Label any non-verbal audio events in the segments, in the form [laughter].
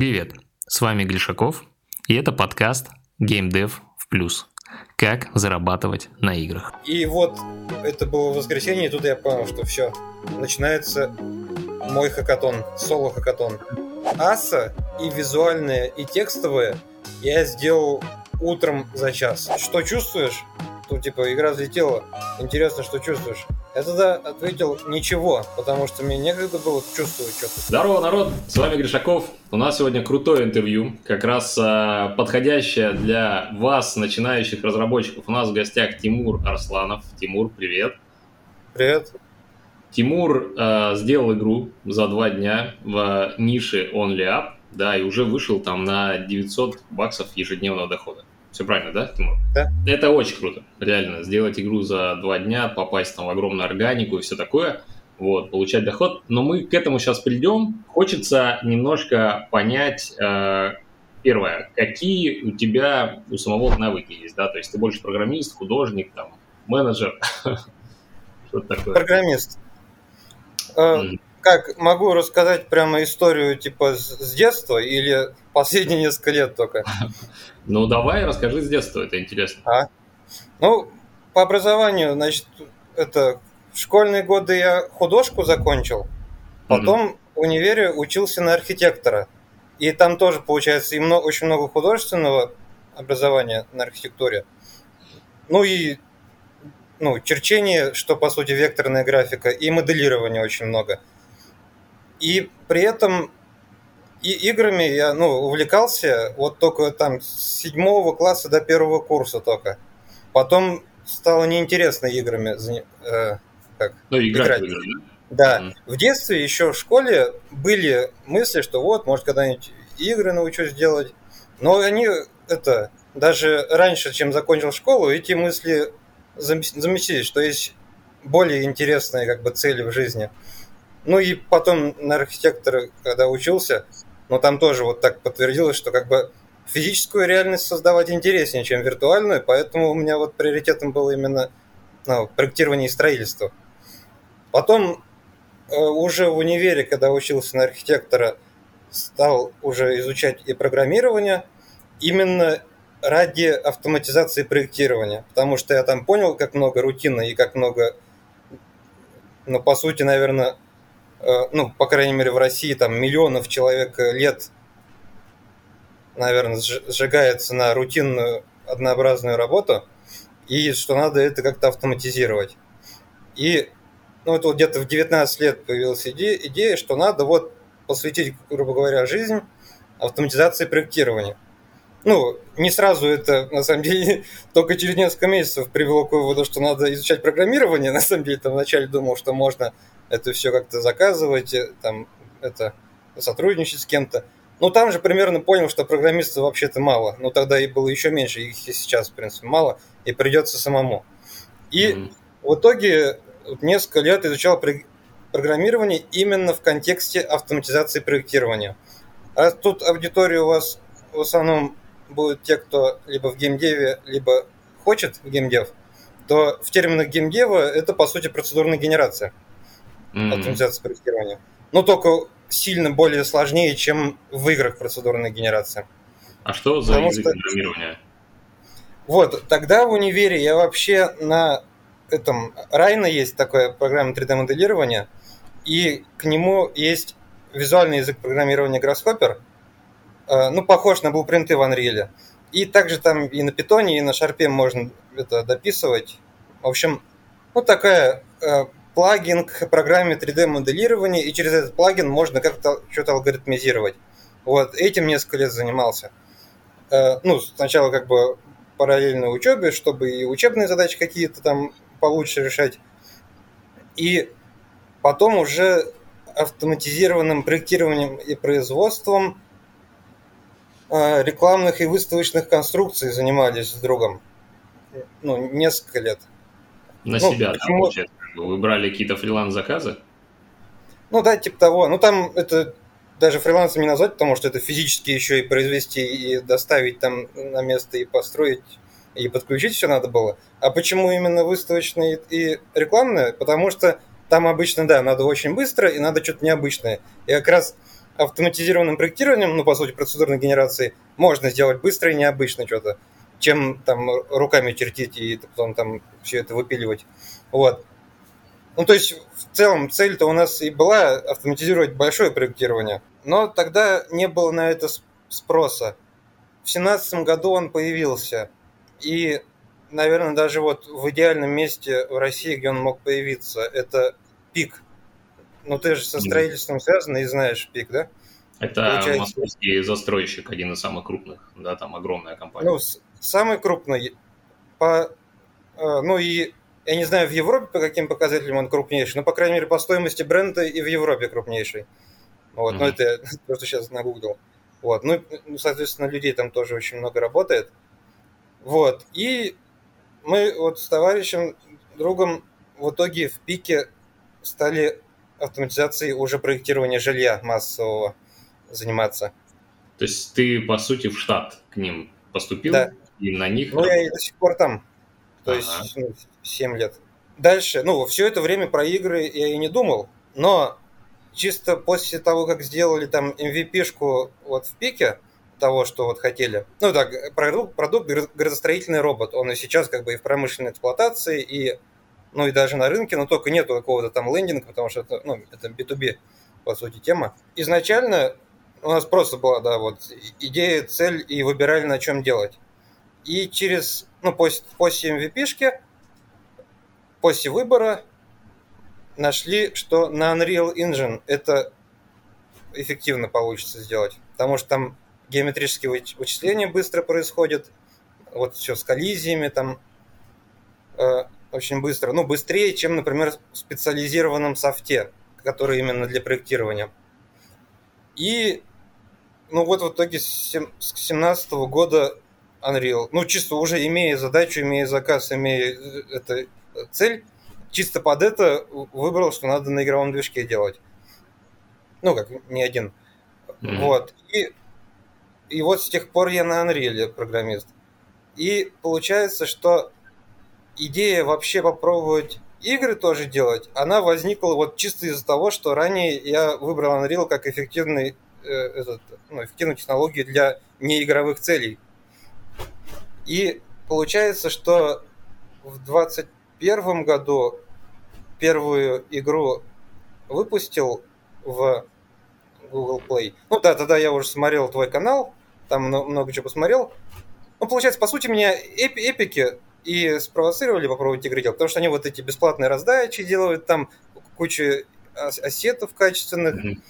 Привет, с вами Глишаков, и это подкаст GameDev в плюс. Как зарабатывать на играх. И вот это было воскресенье, и тут я понял, что все, начинается мой хакатон, соло-хакатон. Аса и визуальные, и текстовые я сделал утром за час. Что чувствуешь? Тут типа игра взлетела. Интересно, что чувствуешь? Я тогда ответил ничего, потому что мне некогда было чувствовать что-то. Здорово, народ! С вами Гришаков. У нас сегодня крутое интервью, как раз а, подходящее для вас, начинающих разработчиков. У нас в гостях Тимур Арсланов. Тимур, привет! Привет! Тимур а, сделал игру за два дня в нише Only Up, да, и уже вышел там на 900 баксов ежедневного дохода. Все правильно, да, Тимур? Да. Это очень круто, реально. Сделать игру за два дня, попасть там в огромную органику и все такое, вот, получать доход. Но мы к этому сейчас придем. Хочется немножко понять, э, первое, какие у тебя у самого навыки есть, да, то есть ты больше программист, художник, там, менеджер, [laughs] что такое? Программист. Mm как могу рассказать прямо историю типа с детства или последние несколько лет только? [laughs] Ну давай расскажи с детства, это интересно. А? Ну, по образованию, значит, это в школьные годы я художку закончил, потом mm-hmm. в универе учился на архитектора. И там тоже, получается, и много, очень много художественного образования на архитектуре. Ну и ну, черчение, что по сути векторная графика, и моделирование очень много. И при этом и играми я ну, увлекался вот только там с седьмого класса до первого курса только. Потом стало неинтересно играми э, как, ну, играть. играть. Да. Mm. В детстве еще в школе были мысли, что вот, может, когда-нибудь игры научусь делать. Но они это даже раньше, чем закончил школу, эти мысли заместились, что есть более интересные как бы цели в жизни. Ну и потом на архитектора, когда учился, но там тоже вот так подтвердилось, что как бы физическую реальность создавать интереснее, чем виртуальную, поэтому у меня вот приоритетом было именно ну, проектирование и строительство. Потом э, уже в универе, когда учился на архитектора, стал уже изучать и программирование именно ради автоматизации проектирования, потому что я там понял, как много рутины и как много, ну, по сути, наверное, ну, по крайней мере, в России там миллионов человек э, лет, наверное, сжигается на рутинную однообразную работу, и что надо это как-то автоматизировать. И ну, это вот где-то в 19 лет появилась идея, идея, что надо вот посвятить, грубо говоря, жизнь автоматизации проектирования. Ну, не сразу это, на самом деле, [laughs] только через несколько месяцев привело к выводу, что надо изучать программирование. [laughs] На самом деле, там вначале думал, что можно это все как-то заказывать, э, там, это сотрудничать с кем-то. Ну, там же примерно понял, что программистов вообще-то мало. Но тогда и было еще меньше, их и сейчас, в принципе, мало, и придется самому. И mm-hmm. в итоге несколько лет изучал программирование именно в контексте автоматизации проектирования. А тут аудитория у вас в основном будут те, кто либо в геймдеве, либо хочет в геймдев, то в терминах геймдева это, по сути, процедурная генерация mm-hmm. автоматизация проектирования. Но только сильно более сложнее, чем в играх процедурная генерация. А что за Потому язык что... программирования? Вот, тогда в универе я вообще на этом Райна есть такое программа 3D-моделирования, и к нему есть визуальный язык программирования Grasshopper, э, ну, похож на Blueprint в Unreal. И также там и на питоне, и на шарпе можно это дописывать. В общем, ну, такая э, плагин к программе 3D-моделирования, и через этот плагин можно как-то что-то алгоритмизировать. Вот, этим несколько лет занимался. Э, ну, сначала как бы параллельно учебе, чтобы и учебные задачи какие-то там получше решать. И потом уже автоматизированным проектированием и производством э, рекламных и выставочных конструкций занимались с другом. Ну, несколько лет. На ну, себя, почему... да, получается? Вы брали какие-то фриланс-заказы? Ну да, типа того. Ну там это даже фрилансом не назвать, потому что это физически еще и произвести, и доставить там на место, и построить, и подключить все надо было. А почему именно выставочные и рекламные? Потому что там обычно, да, надо очень быстро, и надо что-то необычное. И как раз автоматизированным проектированием, ну, по сути, процедурной генерацией, можно сделать быстро и необычно что-то, чем там руками чертить и потом там все это выпиливать. Вот. Ну, то есть, в целом, цель-то у нас и была автоматизировать большое проектирование, но тогда не было на это спроса. В семнадцатом году он появился, и, наверное, даже вот в идеальном месте в России, где он мог появиться, это пик. Ну, ты же со строительством связан и знаешь пик, да? Это Получается... московский застройщик, один из самых крупных, да, там огромная компания. Ну, самый крупный. По, э, ну и я не знаю, в Европе по каким показателям он крупнейший, но, по крайней мере, по стоимости бренда и в Европе крупнейший. Вот, mm-hmm. ну это я [laughs] просто сейчас нагуглил. Вот, ну, ну, соответственно, людей там тоже очень много работает. Вот, и мы вот с товарищем, другом в итоге в пике стали автоматизацией уже проектирования жилья массового заниматься. То есть ты, по сути, в штат к ним поступил? Да. И на них... Ну, я и до сих пор там. То ага. есть ну, 7 лет. Дальше, ну, все это время про игры я и не думал, но чисто после того, как сделали там MVP-шку вот в пике, того, что вот хотели. Ну так, продукт, продукт градостроительный робот. Он и сейчас как бы и в промышленной эксплуатации, и ну и даже на рынке, но только нету какого-то там лендинга, потому что это, ну, это B2B, по сути, тема. Изначально у нас просто была, да, вот идея, цель, и выбирали, на чем делать. И через, ну, после, после MVP-шки, после выбора, нашли, что на Unreal Engine это эффективно получится сделать. Потому что там геометрические вычисления быстро происходят, вот все с коллизиями там э, очень быстро. Ну, быстрее, чем, например, в специализированном софте, который именно для проектирования. И, ну вот в итоге с 2017 года Unreal, ну чисто уже имея задачу, имея заказ, имея э, это, цель, чисто под это выбрал, что надо на игровом движке делать. Ну, как не один. Mm-hmm. Вот. И, и вот с тех пор я на Unreal программист. И получается, что идея вообще попробовать игры тоже делать, она возникла вот чисто из-за того, что ранее я выбрал Unreal как эффективный, э, этот, ну, эффективную технологию для неигровых целей. И получается, что в 20 первом году первую игру выпустил в Google Play. Ну да, тогда я уже смотрел твой канал, там много чего посмотрел. Ну, получается, по сути, меня эпи эпики и спровоцировали попробовать игры делать, потому что они вот эти бесплатные раздачи делают, там кучу ассетов качественных. Mm-hmm.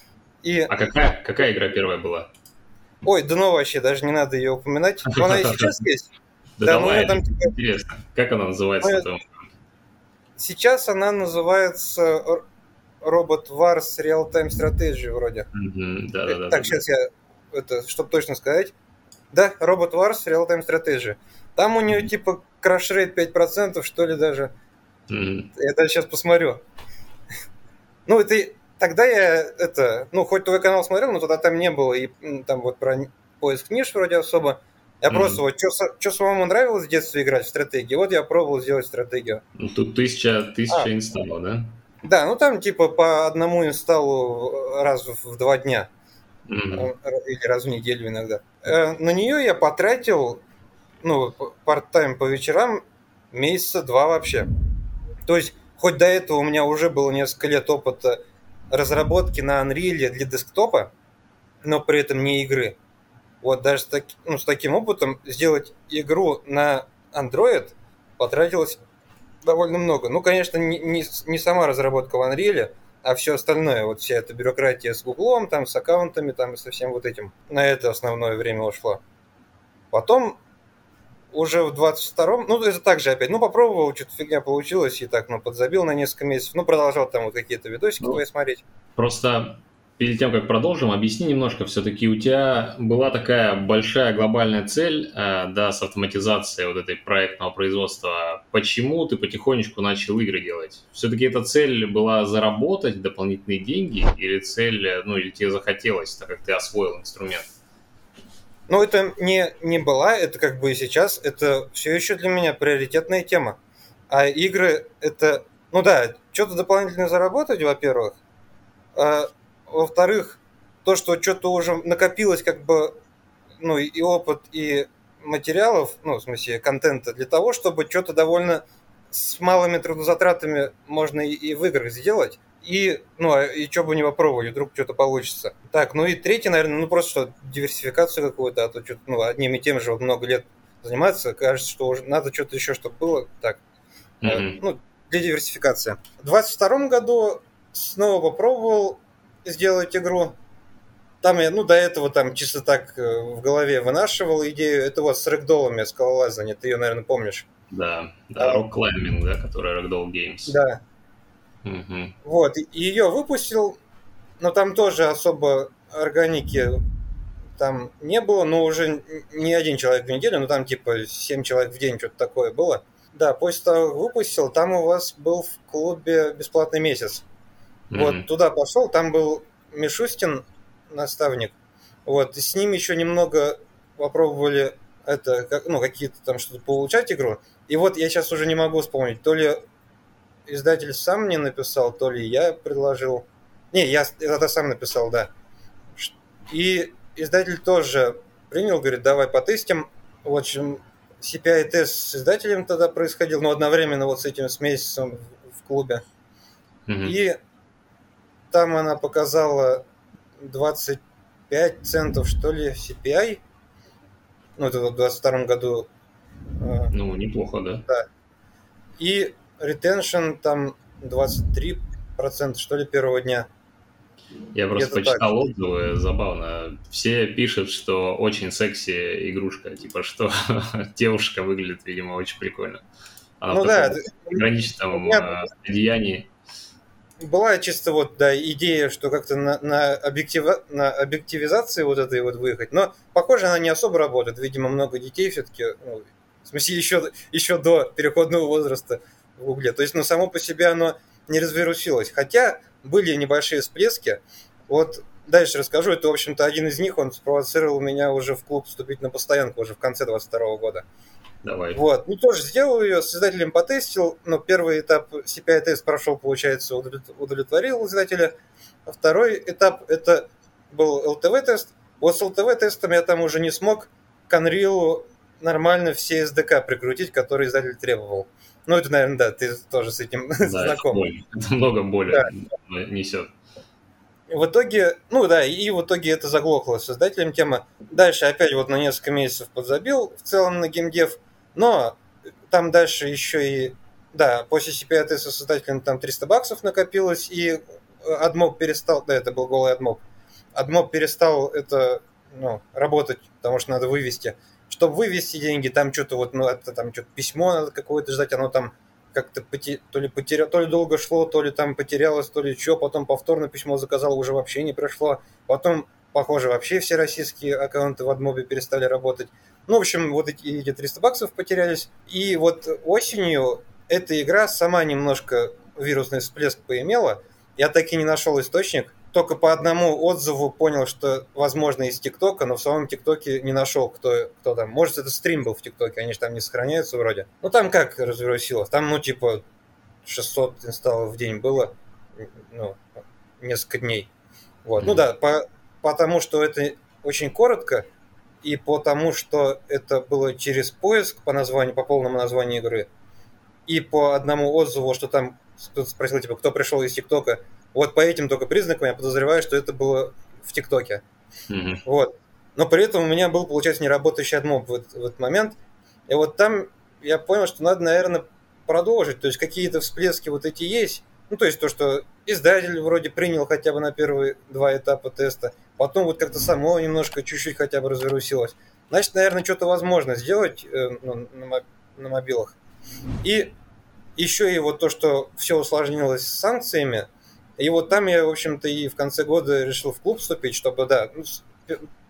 И... А какая, какая игра первая была? Ой, да ну вообще, даже не надо ее упоминать. [laughs] Она и сейчас есть. Да, ну, давай, там, типа... интересно. Как она называется? Ну, Сейчас она называется Robot Wars Real Time Strategy вроде. Mm-hmm, да, да, так, да, сейчас да. я, это, чтобы точно сказать. Да, Robot Wars Real Time Strategy. Там у нее mm-hmm. типа краш рейт 5%, что ли даже. Mm-hmm. Я даже сейчас посмотрю. [laughs] ну, это тогда я это, ну, хоть твой канал смотрел, но тогда там не было, и там вот про поиск ниш вроде особо. Я mm-hmm. просто вот, что самому нравилось в детстве играть в стратегии, вот я пробовал сделать стратегию. Ну, тут тысяча, тысяча а. инсталлов, да? Да, ну там типа по одному инсталлу раз в два дня. Mm-hmm. Или раз в неделю иногда. Э, на нее я потратил, ну, парт-тайм по вечерам месяца два вообще. То есть, хоть до этого у меня уже было несколько лет опыта разработки на Unreal для десктопа, но при этом не игры. Вот даже с, так, ну, с таким опытом сделать игру на Android потратилось довольно много. Ну, конечно, не, не, не сама разработка в Unreal, а все остальное, вот вся эта бюрократия с Гуглом, там, с аккаунтами, там, и со всем вот этим. На это основное время ушло. Потом уже в 22-м, ну, это также опять, ну, попробовал, что-то фигня получилось, и так, ну, подзабил на несколько месяцев, ну, продолжал там вот какие-то видосики ну, твои смотреть. Просто перед тем, как продолжим, объясни немножко, все-таки у тебя была такая большая глобальная цель, э, да, с автоматизацией вот этой проектного производства. Почему ты потихонечку начал игры делать? Все-таки эта цель была заработать дополнительные деньги или цель, ну, или тебе захотелось, так как ты освоил инструмент? Ну, это не, не была, это как бы и сейчас, это все еще для меня приоритетная тема. А игры это, ну да, что-то дополнительно заработать, во-первых, а во-вторых, то, что что-то уже накопилось, как бы, ну, и опыт, и материалов, ну, в смысле, контента, для того, чтобы что-то довольно с малыми трудозатратами можно и, и в играх сделать. И, ну, а и что бы не попробовали, вдруг что-то получится. Так, ну и третье, наверное, ну просто что, диверсификацию какую-то, а то что-то, ну, одним и тем же вот много лет заниматься, кажется, что уже надо что-то еще, чтобы было. Так, mm-hmm. ну, для диверсификации. В 22 году снова попробовал сделать игру. Там я, ну, до этого там чисто так э, в голове вынашивал идею. Это вот с рэгдолами, скалолазание, ты ее, наверное, помнишь. Да, да, Rock Climbing, да, который Ragdoll Games. Да. Угу. Вот, ее выпустил, но там тоже особо органики там не было, но уже не один человек в неделю, но там типа 7 человек в день, что-то такое было. Да, после того, выпустил, там у вас был в клубе бесплатный месяц. Mm-hmm. Вот туда пошел, там был Мишустин, наставник. Вот, и с ним еще немного попробовали это, ну, какие-то там что-то получать игру. И вот я сейчас уже не могу вспомнить, то ли издатель сам мне написал, то ли я предложил. Не, я это сам написал, да. И издатель тоже принял, говорит, давай потестим. В общем, CPI-тест с издателем тогда происходил, но одновременно вот с этим, с месяцем в клубе. Mm-hmm. И там она показала 25 центов, что ли, CPI. Ну, это в 22 году. А, ну, неплохо, да. Да. И ретеншн там 23 процента, что ли, первого дня. Я просто почитал так. отзывы, забавно. Все пишут, что очень секси игрушка, типа что [laughs] девушка выглядит, видимо, очень прикольно. Она ну да, ограниченном меня... одеянии. Была чисто вот, да, идея, что как-то на, на, объектива, на объективизации вот этой вот выехать, но, похоже, она не особо работает. Видимо, много детей все-таки, ну, в смысле, еще, еще до переходного возраста в Гугле. То есть, ну, само по себе оно не разверусилось. Хотя были небольшие всплески. Вот дальше расскажу. Это, в общем-то, один из них. Он спровоцировал меня уже в клуб вступить на постоянку уже в конце 22 года. Давай. Вот. Ну, тоже сделал ее, с издателем потестил, но первый этап CPI-тест прошел, получается, удовлетворил издателя. А второй этап это был LTV-тест. Вот с LTV-тестом я там уже не смог к Unreal нормально все SDK прикрутить, которые издатель требовал. Ну, это, наверное, да, ты тоже с этим [laughs] да, знаком. Это, боль. [laughs] это много боли да. несет. В итоге, ну да, и в итоге это заглохло создателем тема. Дальше опять вот на несколько месяцев подзабил в целом на геймдев, но там дальше еще и, да, после CPI теста создателем там 300 баксов накопилось, и адмоб перестал, да, это был голый адмоб, адмоб перестал это, ну, работать, потому что надо вывести чтобы вывести деньги, там что-то вот, ну, это там что-то письмо надо какое-то ждать, оно там как-то поте... то ли потеря... то ли долго шло, то ли там потерялось, то ли что, потом повторно письмо заказал, уже вообще не пришло, потом, похоже, вообще все российские аккаунты в адмобе перестали работать. Ну, в общем, вот эти, эти 300 баксов потерялись, и вот осенью эта игра сама немножко вирусный всплеск поимела, я так и не нашел источник, только по одному отзыву понял, что возможно из ТикТока, но в самом ТикТоке не нашел, кто, кто там. Может, это стрим был в ТикТоке, они же там не сохраняются вроде. Ну, там как развернулось? Там, ну, типа, 600 инсталлов в день было, ну, несколько дней. Вот. Mm-hmm. Ну да, по, потому что это очень коротко, и потому что это было через поиск по названию, по полному названию игры, и по одному отзыву, что там кто-то спросил, типа, кто пришел из ТикТока, вот по этим только признакам я подозреваю, что это было в ТикТоке. Mm-hmm. Вот. Но при этом у меня был, получается, неработающий адмоб в, в этот момент. И вот там я понял, что надо, наверное, продолжить. То есть какие-то всплески вот эти есть. Ну, то есть то, что издатель вроде принял хотя бы на первые два этапа теста, потом вот как-то само немножко чуть-чуть хотя бы разверусилось. Значит, наверное, что-то возможно сделать э, ну, на, на мобилах. И еще и вот то, что все усложнилось с санкциями – и вот там я, в общем-то, и в конце года решил в клуб вступить, чтобы, да, ну,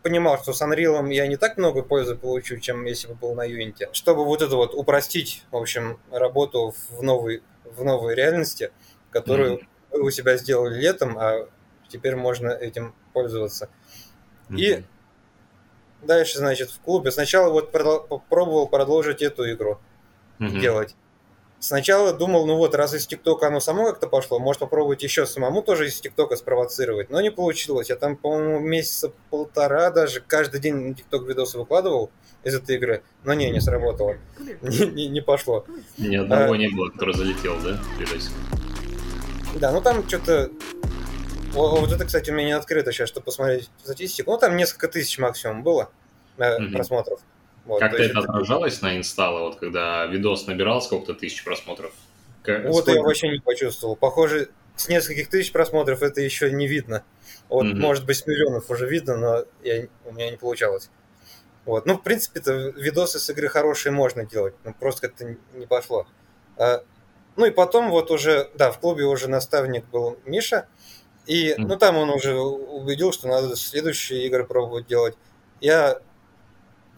понимал, что с Unreal я не так много пользы получу, чем если бы был на Unity. Чтобы вот это вот упростить, в общем, работу в новой, в новой реальности, которую mm-hmm. вы у себя сделали летом, а теперь можно этим пользоваться. Mm-hmm. И дальше, значит, в клубе сначала вот попробовал продолжить эту игру mm-hmm. делать. Сначала думал, ну вот, раз из ТикТока оно само как-то пошло, может попробовать еще самому тоже из ТикТока спровоцировать, но не получилось. Я там, по-моему, месяца полтора даже каждый день на ТикТок видосы выкладывал из этой игры, но не, не сработало, не, не, не пошло. Ни одного а, не было, который залетел, да? Да, ну там что-то... Вот это, кстати, у меня не открыто сейчас, чтобы посмотреть статистику. Ну, там несколько тысяч максимум было mm-hmm. просмотров. Вот, Как-то это отражалось на инсталле, вот когда видос набирал сколько-то тысяч просмотров? Как, вот сколько? я вообще не почувствовал. Похоже, с нескольких тысяч просмотров это еще не видно. Вот, mm-hmm. может быть, с миллионов уже видно, но я, у меня не получалось. Вот. Ну, в принципе-то видосы с игры хорошие можно делать, но просто как-то не пошло. А, ну и потом вот уже, да, в клубе уже наставник был Миша, и, mm-hmm. ну, там он уже убедил, что надо следующие игры пробовать делать. Я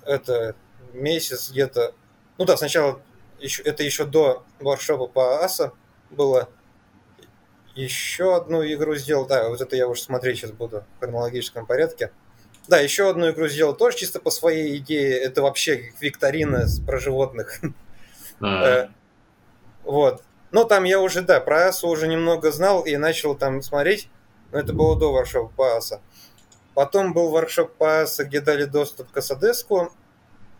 это месяц где-то, ну да, сначала еще, это еще до воркшопа по АСА было, еще одну игру сделал, да, вот это я уже смотреть сейчас буду в хронологическом порядке. Да, еще одну игру сделал тоже чисто по своей идее, это вообще викторина про животных. Э, вот. Но там я уже, да, про АСу уже немного знал и начал там смотреть, но это было до воркшопа по АСа. Потом был воркшоп по где дали доступ к Асадеску,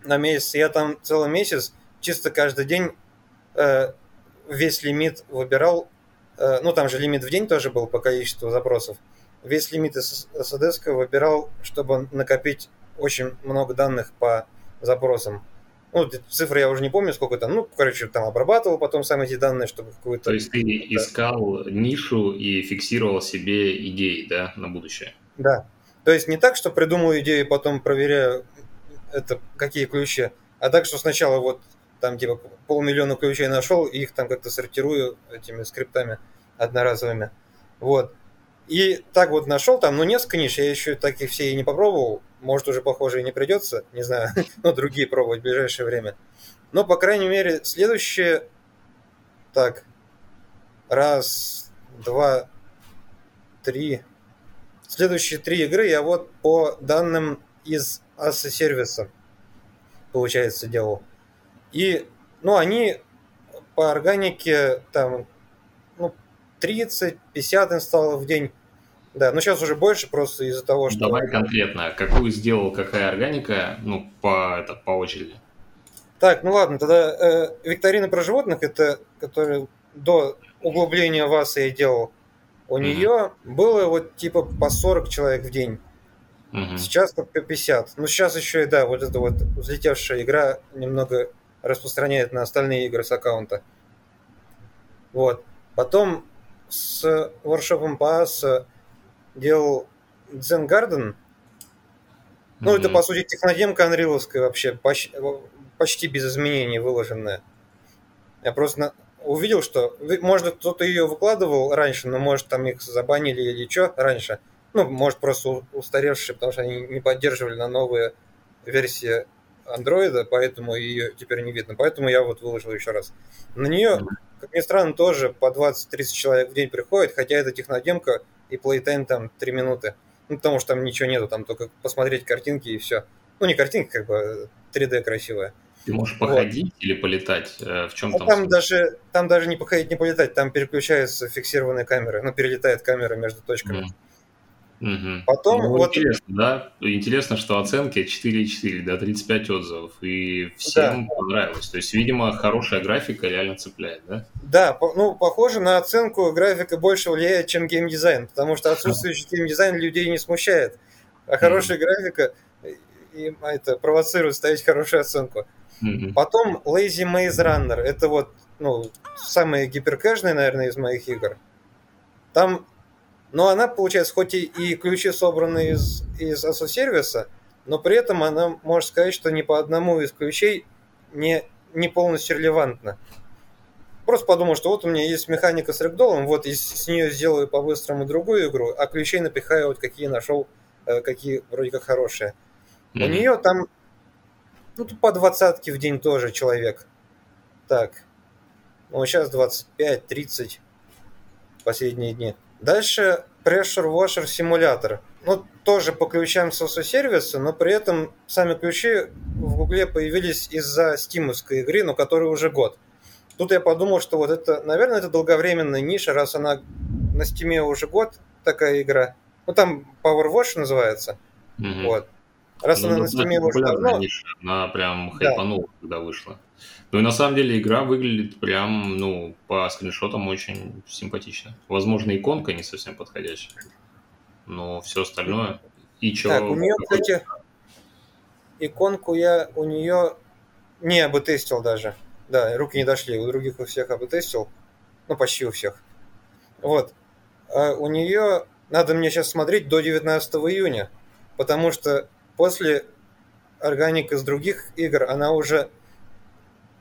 на месяц. Я там целый месяц чисто каждый день э, весь лимит выбирал. Э, ну, там же лимит в день тоже был по количеству запросов. Весь лимит из SSD выбирал, чтобы накопить очень много данных по запросам. Ну, цифры я уже не помню, сколько там. Ну, короче, там обрабатывал потом сам эти данные, чтобы какую-то... То есть ты искал нишу и фиксировал себе идеи, да, на будущее? Да. То есть не так, что придумал идею, потом проверяю, это какие ключи, а так, что сначала вот там типа полмиллиона ключей нашел, и их там как-то сортирую этими скриптами одноразовыми. Вот. И так вот нашел там, ну, несколько ниш, я еще таких все и не попробовал. Может, уже похоже и не придется, не знаю, [laughs] но другие пробовать в ближайшее время. Но, по крайней мере, следующие... Так, раз, два, три. Следующие три игры я вот по данным из аса сервиса, получается, делал. И, ну, они по органике там, ну, 30-50 инсталлов в день. Да, но сейчас уже больше просто из-за того, что... Давай конкретно, какую сделал, какая органика, ну, по, это, по очереди. Так, ну ладно, тогда э, викторина про животных, это, которые до углубления вас я делал, у mm-hmm. нее было вот типа по 40 человек в день. Угу. Сейчас только 50. Ну, сейчас еще и, да, вот эта вот взлетевшая игра немного распространяет на остальные игры с аккаунта. Вот. Потом с воршопом Pass делал Zen Garden. Ну, mm это, по сути, технодемка анриловская вообще, почти, почти без изменений выложенная. Я просто увидел, что, может, кто-то ее выкладывал раньше, но, может, там их забанили или что раньше – ну, может, просто устаревшие, потому что они не поддерживали на новые версии андроида, поэтому ее теперь не видно. Поэтому я вот выложил еще раз. На нее, как ни странно, тоже по 20-30 человек в день приходит, хотя это технодемка и плейтайм там 3 минуты. Ну, потому что там ничего нету, там только посмотреть картинки и все. Ну, не картинки, как бы 3D красивая. Ты можешь походить вот. или полетать? Э, в чем а там? Там даже, там даже не походить, не полетать, там переключаются фиксированные камеры, ну, перелетает камера между точками. Mm. Угу. Потом ну, вот... Интересно, да? Интересно, что оценки 4,4, да, 35 отзывов, и всем да. понравилось. То есть, видимо, хорошая графика реально цепляет, да? Да, ну, похоже на оценку графика больше влияет, чем геймдизайн, потому что отсутствующий геймдизайн людей не смущает, а хорошая графика и это провоцирует ставить хорошую оценку. Потом Lazy Maze Runner, это вот, ну, самый гиперкэшный, наверное, из моих игр. Там но она, получается, хоть и, и ключи собраны из, из ASO-сервиса, но при этом она может сказать, что ни по одному из ключей не, не полностью релевантна. Просто подумал, что вот у меня есть механика с рэгдолом, вот и с нее сделаю по-быстрому другую игру, а ключей напихаю вот какие нашел, э, какие вроде как хорошие. Mm-hmm. У нее там ну, по двадцатке в день тоже человек. Так. Ну, сейчас 25-30 последние дни. Дальше Pressure Washer Simulator. Ну, тоже по ключам so-so сервиса, но при этом сами ключи в Гугле появились из-за стимовской игры, но которой уже год. тут я подумал, что вот это, наверное, это долговременная ниша, раз она на стиме уже год такая игра. Ну, там Power Wash называется. Мгм. Вот. Раз Ну, она на стиме уже давно, она прям Да. хайпанула, когда вышла. Ну и на самом деле игра выглядит прям, ну, по скриншотам очень симпатично. Возможно, иконка не совсем подходящая, но все остальное. И чё, Так, у нее, кстати, иконку я у нее не обытестил даже. Да, руки не дошли. У других у всех обытестил. Ну, почти у всех. Вот. А у нее надо мне сейчас смотреть до 19 июня. Потому что после органик из других игр она уже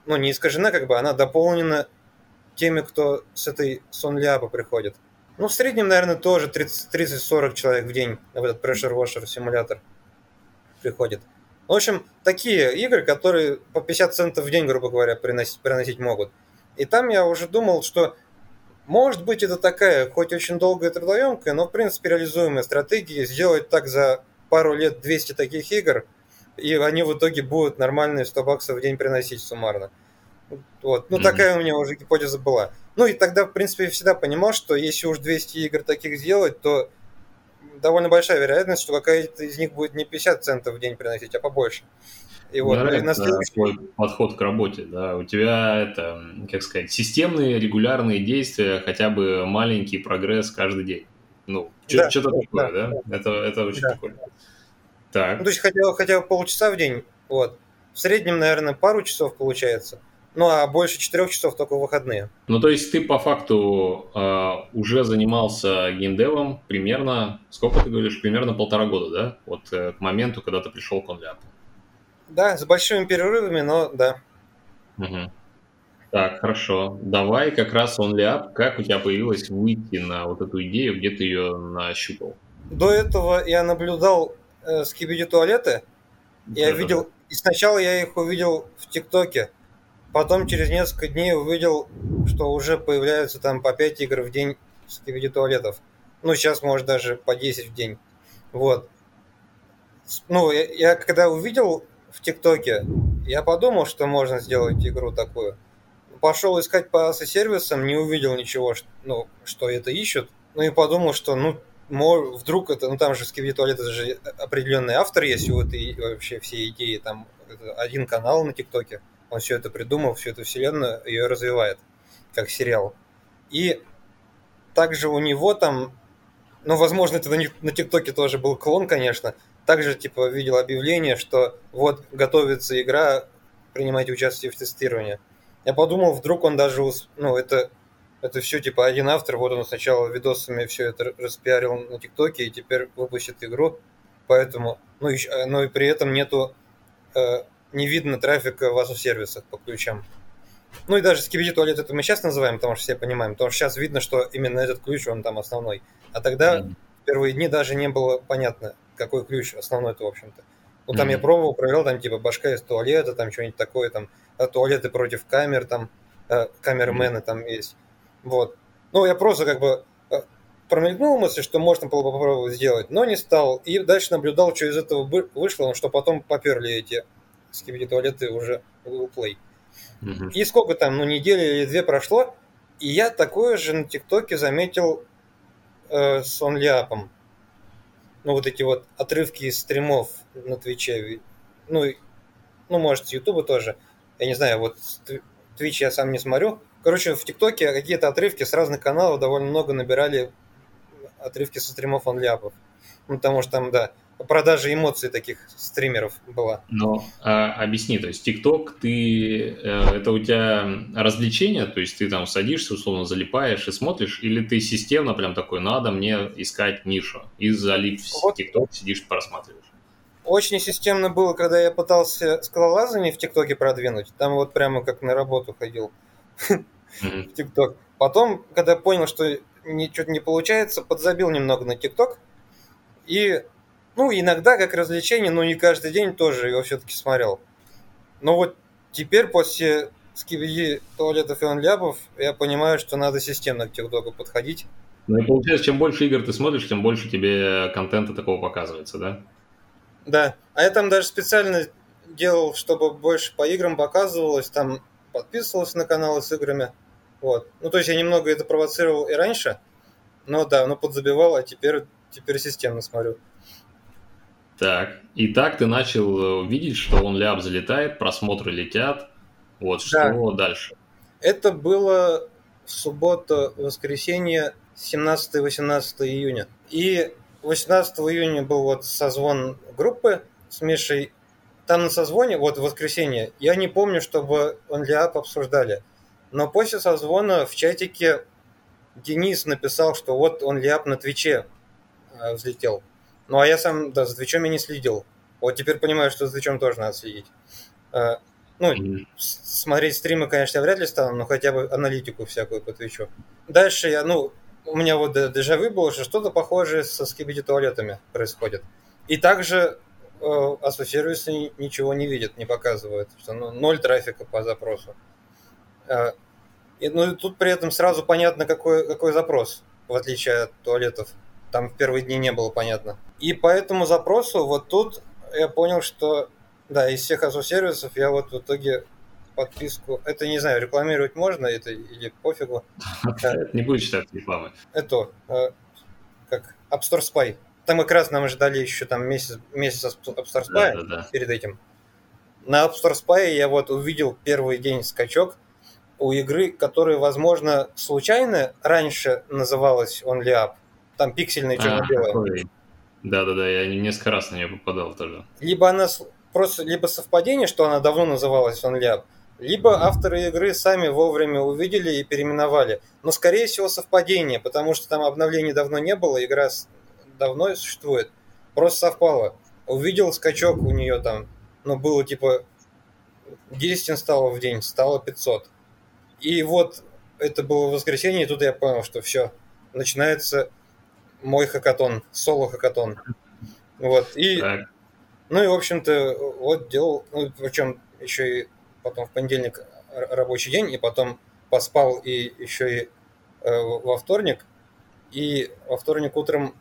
ну, не искажена, как бы, она дополнена теми, кто с этой Сонляпа приходит. Ну, в среднем, наверное, тоже 30 30-40 человек в день в этот Pressure Washer симулятор приходит. В общем, такие игры, которые по 50 центов в день, грубо говоря, приносить, приносить могут. И там я уже думал, что может быть это такая, хоть очень долгая трудоемкая, но в принципе реализуемая стратегия сделать так за пару лет 200 таких игр, и они в итоге будут нормальные 100 баксов в день приносить суммарно. Вот. Ну, Мгм. такая у меня уже гипотеза была. Ну, и тогда, в принципе, я всегда понимал, что если уж 200 игр таких сделать, то довольно большая вероятность, что какая-то из них будет не 50 центов в день приносить, а побольше. И вот, ну, и на следующий... твой подход к работе, да. У тебя это, как сказать, системные, регулярные действия, хотя бы маленький прогресс каждый день. Ну, Да, что-то да, такое, да? Это, это очень Да. прикольно. Так. Ну, то есть хотя, хотя бы полчаса в день, вот. В среднем, наверное, пару часов получается. Ну, а больше четырех часов только в выходные. Ну, то есть ты по факту э, уже занимался геймдевом примерно, сколько ты говоришь, примерно полтора года, да? Вот э, к моменту, когда ты пришел к OnLab. Да, с большими перерывами, но да. Мгм. Так, хорошо. Давай как раз OnLab, как у тебя появилось выйти на вот эту идею, где ты ее нащупал? До этого я наблюдал э, скибиди туалеты. Я Да-да-да. видел, и сначала я их увидел в ТикТоке, потом через несколько дней увидел, что уже появляются там по 5 игр в день скибиди туалетов. Ну, сейчас, может, даже по 10 в день. Вот. Ну, я, я когда увидел в ТикТоке, я подумал, что можно сделать игру такую. Пошел искать по АСо-сервисам, не увидел ничего, ш- ну, что это ищут. Ну и подумал, что, ну, вдруг это, ну там же Скибиди Туалет, это же определенный автор есть у этой вообще всей идеи, там один канал на ТикТоке, он все это придумал, всю эту вселенную ее развивает, как сериал. И также у него там, ну, возможно, это на ТикТоке тоже был клон, конечно, также, типа, видел объявление, что вот готовится игра, принимайте участие в тестировании. Я подумал, вдруг он даже, ну, это, это все, типа, один автор, вот он сначала видосами все это распиарил на ТикТоке и теперь выпустит игру, поэтому, ну, щ- э, но и при этом нету, э, не видно трафика в ASO-сервисах по ключам. Ну и даже скибиди туалет это мы сейчас называем, потому что все понимаем, потому что сейчас видно, что именно этот ключ, он там основной. А тогда Мгм. в первые дни даже не было понятно, какой ключ основной-то, в общем-то. Ну, там я Мгм. пробовал, проверял, там, типа, башка из туалета, там, что-нибудь такое, там, а, туалеты против камер, там, э, камермены там есть. Вот. Ну, я просто, как бы, э, промелькнул мысль, что можно было бы попробовать сделать, но не стал. И дальше наблюдал, что из этого вышло, что потом поперли эти скибиди туалеты уже в Google Play. Мгм. И сколько там, ну, недели или две прошло, и я такое же на ТикТоке заметил э, с онляпом. Ну, вот эти вот отрывки из стримов на Твиче. Ну, ну, может, с Ютуба тоже. Я не знаю, вот Твич я сам не смотрю. Короче, в ТикТоке какие-то отрывки с разных каналов довольно много набирали отрывки со стримов онляпов. Ну, потому что там, да, продажа эмоций таких стримеров была. Но а, объясни, то есть ТикТок, ты э, это у тебя развлечение, то есть ты там садишься, условно залипаешь и смотришь, или ты системно прям такой, надо мне искать нишу, и залип в. ТикТок, сидишь просматриваешь. Очень системно было, когда я пытался скалолазание в ТикТоке продвинуть. Там вот прямо как на работу ходил в ТикТок. Потом, когда понял, что что-то не получается, подзабил немного на ТикТок. И, ну, иногда как развлечение, но не каждый день тоже его все-таки смотрел. Но вот теперь после скибиди туалетов и онлябов я понимаю, что надо системно к ТикТоку подходить. Ну и получается, чем больше игр ты смотришь, тем больше тебе контента такого показывается, да? Да, а я там даже специально делал, чтобы больше по играм показывалось, там подписывался на каналы с играми. Вот. Ну, то есть я немного это провоцировал и раньше, но да, ну подзабивал, а теперь, теперь системно смотрю. Так, и так ты начал э, видеть, что он ляп залетает, просмотры летят. Вот, что да. дальше? Это было в субботу, воскресенье, 17-18 июня. И 18 июня был вот созвон группы с Мишей. Там на созвоне, вот в воскресенье, я не помню, чтобы он ляп обсуждали. Но после созвона в чатике Денис написал, что вот он ляп на Твиче э, взлетел. Ну, а я сам, да, за Твичом я не следил. Вот теперь понимаю, что за Твичом тоже надо следить. Э, ну, смотреть стримы, конечно, я вряд ли стану, но хотя бы аналитику всякую по Твичу. Дальше я, ну, у меня вот дежавю было, что что-то похожее со скибиди туалетами происходит. И также э, ASO-сервисы ничего не видят, не показывают, что ну, ноль трафика по запросу. Э, и, ну, тут при этом сразу понятно, какой, какой запрос, в отличие от туалетов. Там в первые дни не было понятно. И по этому запросу вот тут я понял, что да, из всех ASO-сервисов я вот в итоге подписку. Это не знаю, рекламировать можно это или пофигу. Не будет считать рекламой. Это э, как App Store Spy. Там как раз нам ждали еще там месяц, месяц App Store Spy да, да, да. перед этим. На App Store Spy я вот увидел первый день скачок у игры, которая, возможно, случайно раньше называлась Only Up. Там пиксельная черно-белая. Да-да-да, я несколько раз на нее попадал тоже. Либо она просто либо совпадение, что она давно называлась Only Up, либо авторы игры сами вовремя увидели и переименовали. Но, скорее всего, совпадение, потому что там обновлений давно не было, игра давно существует. Просто совпало. Увидел скачок у нее там, ну, было типа 10 инсталлов в день, стало 500. И вот это было воскресенье, и тут я понял, что все, начинается мой хакатон, соло-хакатон. Вот, и... Так. Ну и, в общем-то, вот делал, ну, причем еще и потом в понедельник рабочий день, и потом поспал и еще и э, во вторник, и во вторник утром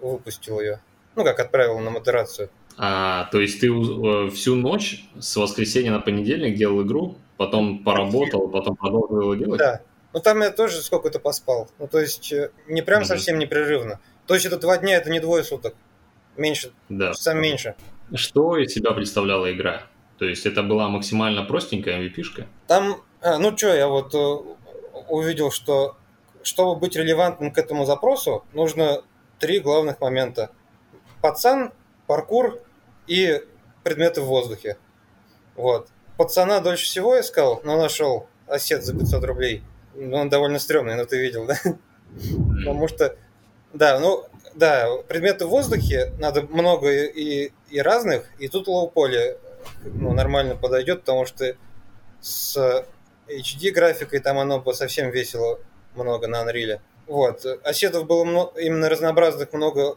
выпустил ее. Ну, как отправил на модерацию. А, то есть ты э, всю ночь с воскресенья на понедельник делал игру, потом поработал, потом продолжил его делать? Да. Ну, там я тоже сколько-то поспал. Ну, то есть э, не прям mm-hmm. совсем непрерывно. То есть это два дня, это не двое суток. Меньше, да. часам меньше. Что из себя представляла игра? То есть это была максимально простенькая MVP-шка? Там, а, ну что, я вот э, увидел, что чтобы быть релевантным к этому запросу, нужно три главных момента. Пацан, паркур и предметы в воздухе. Вот. Пацана дольше всего искал, но нашел asset за 500 рублей. Ну, он довольно стрёмный, но ты видел, [laughs] да? Потому что, да, ну, да, предметы в воздухе надо много и, и разных, и тут low-poly ну, нормально подойдет, потому что с HD графикой там оно бы совсем весело много на Unreal. Вот. Asset ов было много, именно разнообразных много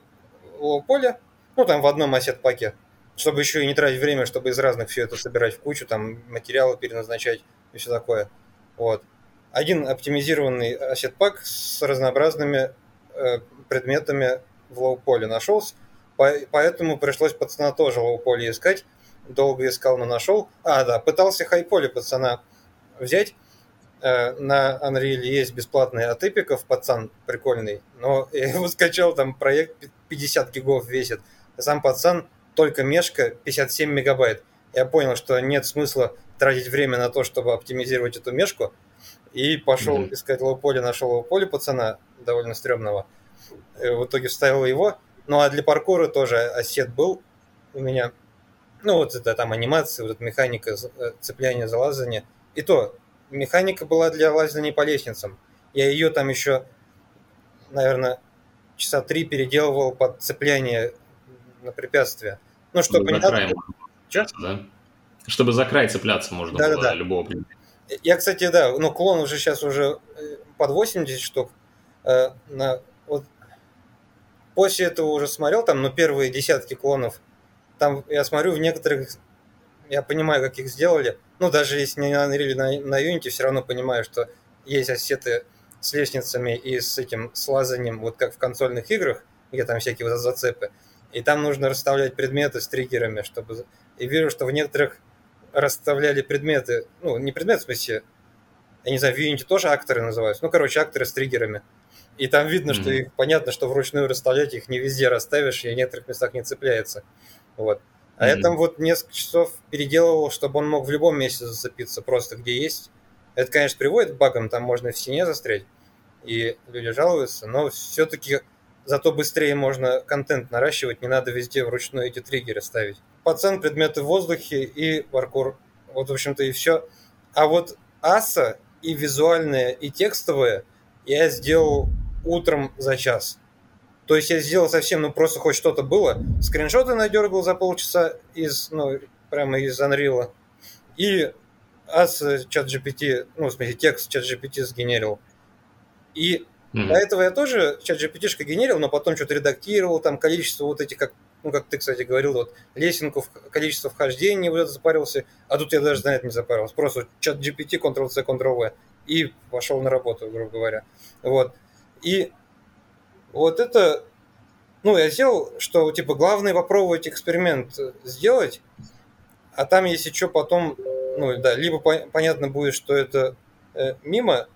low-poly, ну там в одном asset pack е, чтобы еще и не тратить время, чтобы из разных все это собирать в кучу, там материалы переназначать и все такое. Вот. Один оптимизированный asset pack с разнообразными э, предметами в low-poly нашелся, поэтому пришлось пацана тоже low-poly искать, долго искал, но нашел. А, да, пытался high-poly пацана взять. Э, на Unreal есть бесплатный от Epic ов, пацан прикольный, но [laughs] я его скачал, там проект 50 гигов весит. Сам пацан только mesh ка 57 мегабайт. Я понял, что нет смысла тратить время на то, чтобы оптимизировать эту mesh ку, и пошел mm-hmm. искать low-poly, нашел low-poly пацана, довольно стрёмного. Э, в итоге вставил его. Ну а для паркура тоже asset был у меня ну, вот это там анимация, вот эта механика э, цепляния, залазания. И то, механика была для лазания по лестницам. Я ее там еще, наверное, часа три переделывал под цепляние на препятствие. Ну, чтобы не надо... Да? Чтобы за край цепляться можно да, было да, да. любого Я, кстати, да, ну, клон уже сейчас уже э, под 80 штук. Э, на, вот, после этого уже смотрел, там, ну, первые десятки клонов там, я смотрю, в некоторых, я понимаю, как их сделали, ну, даже если не на Unreal, на, на Unity, все равно понимаю, что есть ассеты с лестницами и с этим, с лазанием, вот как в консольных играх, где там всякие вот зацепы, и там нужно расставлять предметы с триггерами, чтобы... И вижу, что в некоторых расставляли предметы, ну, не предметы, в смысле, я не знаю, в Unity тоже акторы называются, ну, короче, акторы с триггерами. И там видно, mm-hmm. что их, понятно, что вручную расставлять их не везде расставишь, и в некоторых местах не цепляется. Вот. А mm-hmm. я там вот несколько часов переделывал, чтобы он мог в любом месте зацепиться, просто где есть. Это, конечно, приводит к багам, там можно в стене застрять, и люди жалуются, но все-таки зато быстрее можно контент наращивать, не надо везде вручную эти триггеры ставить. Пацан, предметы в воздухе и паркур. Вот, в общем-то, и все. А вот аса и визуальные, и текстовые я сделал утром за час. То есть я сделал совсем, ну просто хоть что-то было. Скриншоты надергал за полчаса из, ну, прямо из Unreal. И ас чат GPT, ну, в смысле, текст чат GPT сгенерил. И mm-hmm. до этого я тоже чат GPT генерил, но потом что-то редактировал, там количество вот этих, как, ну, как ты, кстати, говорил, вот лесенку, количество вхождений вот это запарился, а тут я даже за это не запарился. Просто чат GPT, Ctrl-C, Ctrl-V, и пошел на работу, грубо говоря. Вот. И вот это, ну, я сделал, что, типа, главное попробовать эксперимент сделать, а там, если что, потом, ну, да, либо по- понятно будет, что это э, мимо,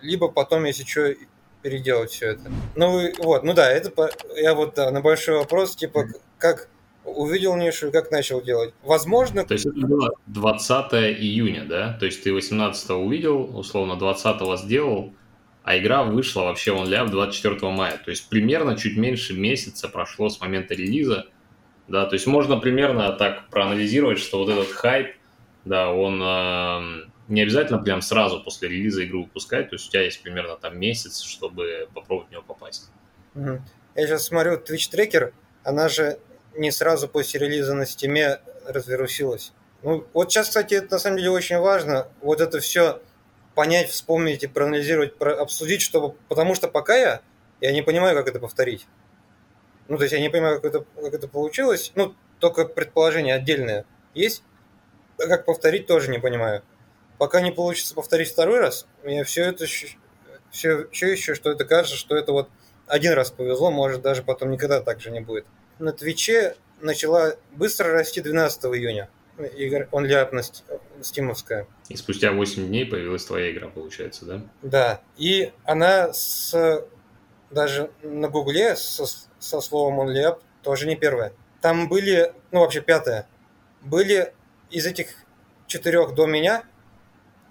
либо потом, если что, переделать все это. Ну, вот, ну да, это по, я вот да, на большой вопрос, типа, как увидел нишу и как начал делать. Возможно... То есть это было 20 июня, да? То есть ты 18 увидел, условно 20 сделал, а игра вышла вообще в Only Up 24 мая. То есть примерно чуть меньше месяца прошло с момента релиза. Да, то есть можно примерно так проанализировать, что вот этот хайп, да, он э, не обязательно прям сразу после релиза игру выпускать, то есть у тебя есть примерно там месяц, чтобы попробовать в него попасть. Угу. Я сейчас смотрю Twitch Tracker, она же не сразу после релиза на Steam е развирусилась. Ну, вот сейчас, кстати, это на самом деле очень важно, вот это все понять, вспомнить и проанализировать, про, обсудить, чтобы, потому что пока я, я не понимаю, как это повторить. Ну, то есть я не понимаю, как это, как это получилось, ну, только предположение отдельное есть, а как повторить тоже не понимаю. Пока не получится повторить второй раз, мне все это все, все еще, что это кажется, что это вот один раз повезло, может даже потом никогда так же не будет. На Твиче начала быстро расти 12 июня. Игр онляпность стимовская. И спустя 8 дней появилась твоя игра, получается, да? Да. И она с даже на Гугле со, со словом OnlyUp тоже не первая. Там были, ну вообще пятая, были из этих четырех до меня,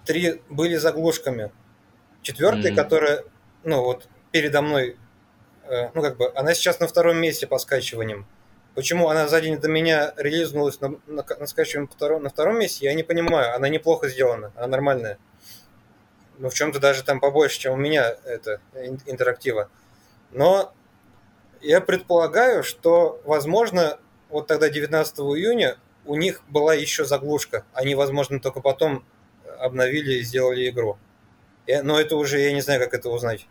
три были заглушками. Четвертая, mm-hmm. которая, ну вот, передо мной, э, ну как бы, она сейчас на втором месте по скачиваниям. Почему она за день до меня релизнулась на, на, на скачиваем втором, на втором месте, я не понимаю. Она неплохо сделана, она нормальная. Ну, в чем-то даже там побольше, чем у меня это интерактива. Но я предполагаю, что, возможно, вот тогда 19 июня у них была еще заглушка. Они, возможно, только потом обновили и сделали игру. Но это уже, я не знаю, как это узнать.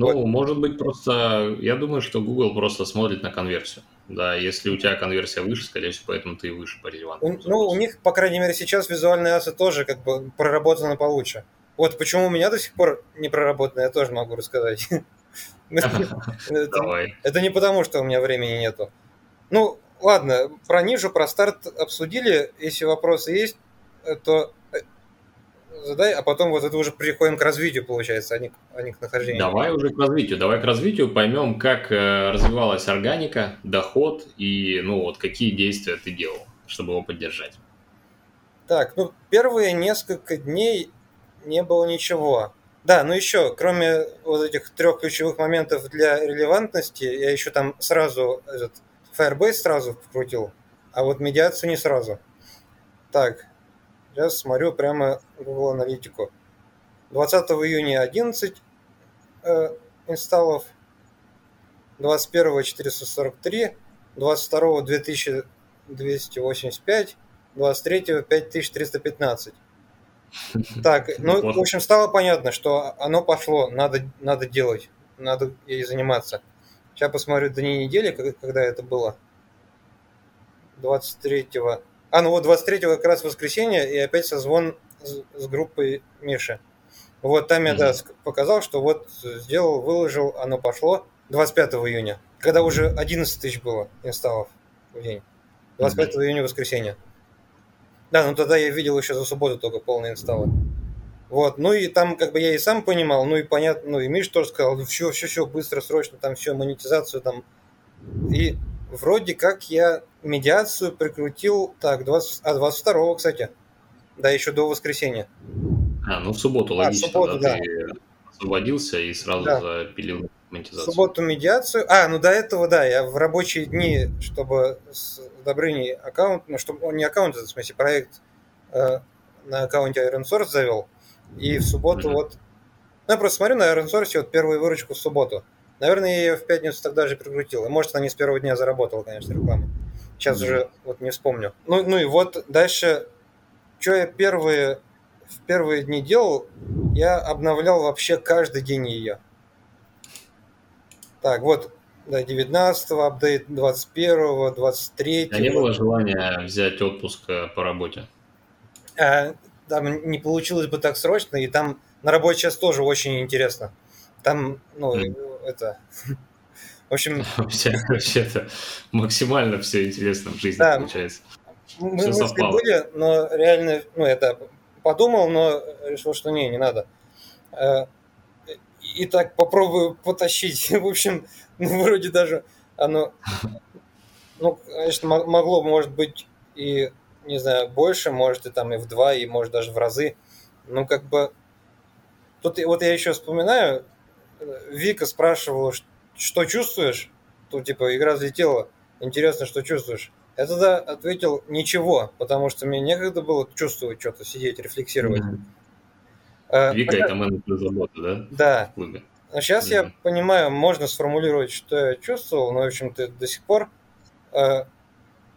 Ну, вот. может быть, просто... Я думаю, что Google просто смотрит на конверсию. Да, если у тебя конверсия выше, скорее всего, поэтому ты выше по релевантности. Ну, у них, по крайней мере, сейчас визуальные асы тоже как бы проработаны получше. Вот почему у меня до сих пор не проработано, я тоже могу рассказать. [laughs] [laughs] Давай. Это не потому, что у меня времени нету. Ну, ладно, про нишу, про старт обсудили. Если вопросы есть, то задай, а потом вот это уже переходим к развитию, получается, а не, а не к нахождению. Давай уже к развитию. Давай к развитию поймем, как э, развивалась органика, доход и, ну, вот какие действия ты делал, чтобы его поддержать. Так, ну, первые несколько дней не было ничего. Да, ну еще, кроме вот этих трех ключевых моментов для релевантности, я еще там сразу этот Firebase сразу вкрутил, а вот медиацию не сразу. Так, Сейчас смотрю прямо Google аналитику. 20 июня 11 э, инсталлов, 21 443, 22 2285, 23 5315. Так, ну, в общем, стало понятно, что оно пошло, надо, надо делать, надо ей заниматься. Сейчас посмотрю до недели, когда это было. 23 а, ну вот 23-го как раз воскресенье, и опять созвон с, с группой Миши. Вот там я, да, показал, что вот сделал, выложил, оно пошло 25 июня, когда уже 11 тысяч было инсталлов в день. 25 mm-hmm. июня воскресенье. Да, ну тогда я видел еще за субботу только полные инсталлы. Вот, ну и там как бы я и сам понимал, ну и понятно, ну и Миш тоже сказал, все, все, все, быстро, срочно, там все, монетизацию там. И вроде как я медиацию прикрутил, так, 20, а 22 кстати, да, еще до воскресенья. А, ну в субботу, а, логично, в субботу, да, да, ты освободился и сразу да. запилил монетизацию. В субботу медиацию. А, ну до этого, да, я в рабочие дни, чтобы с Добрыней аккаунт, ну, чтобы он не аккаунт, в смысле, проект э, на аккаунте Iron Source завел, и в субботу mm-hmm. вот... Ну, я просто смотрю на Iron Source вот первую выручку в субботу. Наверное, я ее в пятницу тогда же прикрутил. И может, она не с первого дня заработала, конечно, реклама. Сейчас mm-hmm. уже вот не вспомню. Ну, ну и вот дальше, что я первые, в первые дни делал, я обновлял вообще каждый день ее. Так, вот, да, 19 апдейт, 21 23 А не было желания взять отпуск э, по работе? А, там не получилось бы так срочно, и там на работе сейчас тоже очень интересно. Там, ну, mm. Это... В общем... [laughs] Вообще-то максимально все интересно в жизни да, получается. Мы все мысли были, но реально, ну, это подумал, но решил, что не, не надо. Э, и так попробую потащить. [laughs] В общем, ну, вроде даже оно, ну, конечно, могло, может быть, и не знаю, больше, может и там и в два, и может даже в разы. Ну, как бы, тут вот я еще вспоминаю, Вика спрашивала, что чувствуешь? Тут, типа, игра взлетела, интересно, что чувствуешь? Я тогда ответил, ничего, потому что мне некогда было чувствовать что-то, сидеть, рефлексировать. Mm-hmm. Вика а, это менеджер заботы, да? Да. В клубе. Но сейчас mm-hmm. я понимаю, можно сформулировать, что я чувствовал, но, в общем-то, до сих пор э,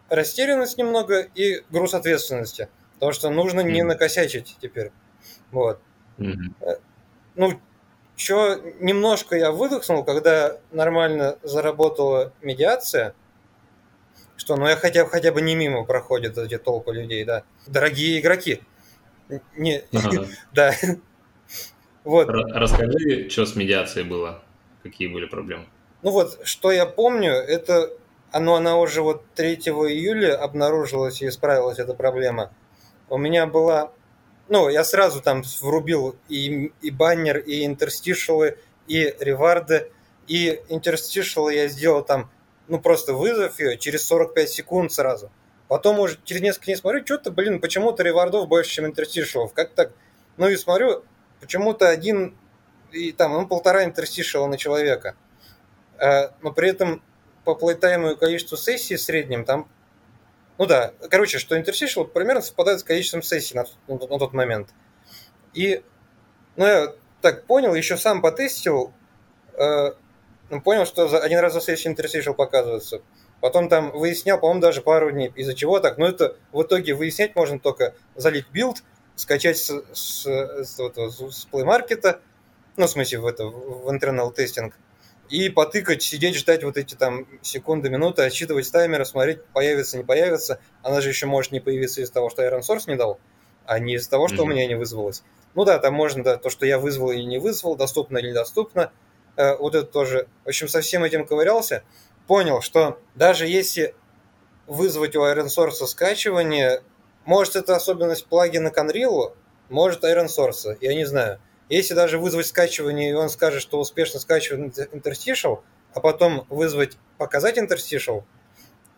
растерянность немного и груз ответственности. Потому что нужно mm-hmm. не накосячить теперь. Вот. Mm-hmm. Ну, что немножко я выдохнул, когда нормально заработала медиация, что ну я хотя, хотя бы не мимо проходят эти толпы людей, да. Дорогие игроки. Не, ага. [laughs] да. Вот. Расскажи, что с медиацией было, какие были проблемы. Ну вот, что я помню, это оно, она уже вот 3 июля обнаружилась и исправилась эта проблема. У меня была, ну, я сразу там врубил и, и баннер, и интерстишалы, и реварды, и интерстишалы я сделал там, ну, просто вызов ее через 45 секунд сразу. Потом уже через несколько дней смотрю, что-то, блин, почему-то ревардов больше, чем интерстишалов. Как так? Ну и смотрю, почему-то один, и там, ну, полтора интерстишала на человека. Э, но при этом по playtime у и количеству сессий в среднем там... Ну да, короче, что interstitial примерно совпадает с количеством сессий на, на, на тот момент. И, ну, я так понял, еще сам потестил, э, ну, понял, что за, один раз за сессию interstitial показывается. Потом там выяснял, по-моему, даже пару дней, из-за чего так. Но это в итоге выяснять можно только залить build, скачать с, с, с, с, с Play Market, ну, в смысле, в, это, в internal тестинг, и потыкать, сидеть, ждать вот эти там секунды, минуты, отсчитывать таймеры, смотреть, появится, не появится. Она же еще может не появиться из-за того, что Iron Source не дал, а не из-за того, что mm-hmm. у меня не вызвалось. Ну да, там можно, да, то, что я вызвал или не вызвал, доступно или недоступно. Э, вот это тоже. В общем, со всем этим ковырялся. Понял, что даже если вызвать у Iron Source скачивание, может, это особенность плагина к Unreal, может, Iron Source, я не знаю. Если даже вызвать скачивание, и он скажет, что успешно скачивает interstitial, а потом вызвать показать interstitial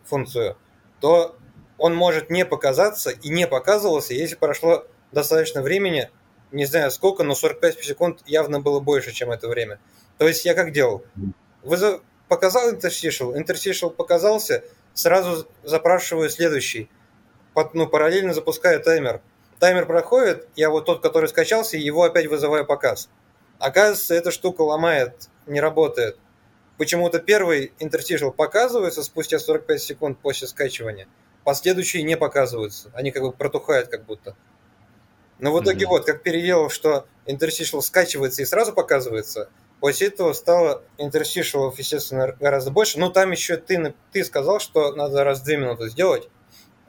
функцию, то он может не показаться и не показывался, если прошло достаточно времени, не знаю сколько, но 45 секунд явно было больше, чем это время. То есть я как делал? Вызов... Показал interstitial, interstitial показался, сразу запрашиваю следующий под, ну, параллельно запускаю таймер. Таймер проходит, я вот тот, который скачался, его опять вызываю показ. Оказывается, эта штука ломает, не работает. Почему-то первый интерстишл показывается спустя 45 секунд после скачивания, последующие не показываются. Они как бы протухают как будто. Но в итоге mm-hmm. вот, как переделал, что интерстишл скачивается и сразу показывается, после этого стало интерстишлов, естественно, гораздо больше. Но там еще ты, ты сказал, что надо раз в две минуты сделать.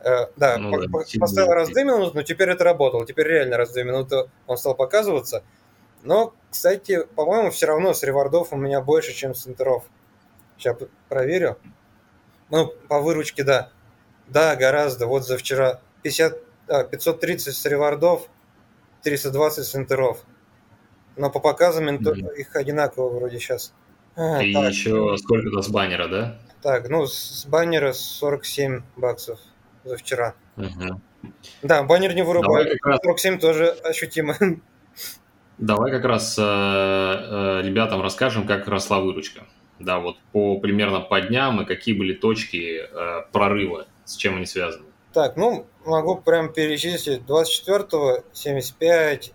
Э, да, ну, по, да поставил раз в две минуты, но теперь это работало. Теперь реально раз в две минуты он стал показываться. Но, кстати, по-моему, все равно с ревардов у меня больше, чем с интеров. Сейчас проверю. Ну, по выручке, да. Да, гораздо. Вот за вчера 50, Да, 530 с ревардов, 320 с интеров. Но по показам Мгм. их одинаково вроде сейчас. А, И так, еще сколько-то с баннера, да? так, ну, с баннера 47 баксов вчера. Мгм. Да, баннер не вырубает. как раз 47 тоже ощутимо. Давай как раз э, э, ребятам расскажем, как росла выручка. Да, вот по примерно по дням и какие были точки э, прорыва, с чем они связаны. Так, ну, могу прям перечислить. 24-го 75,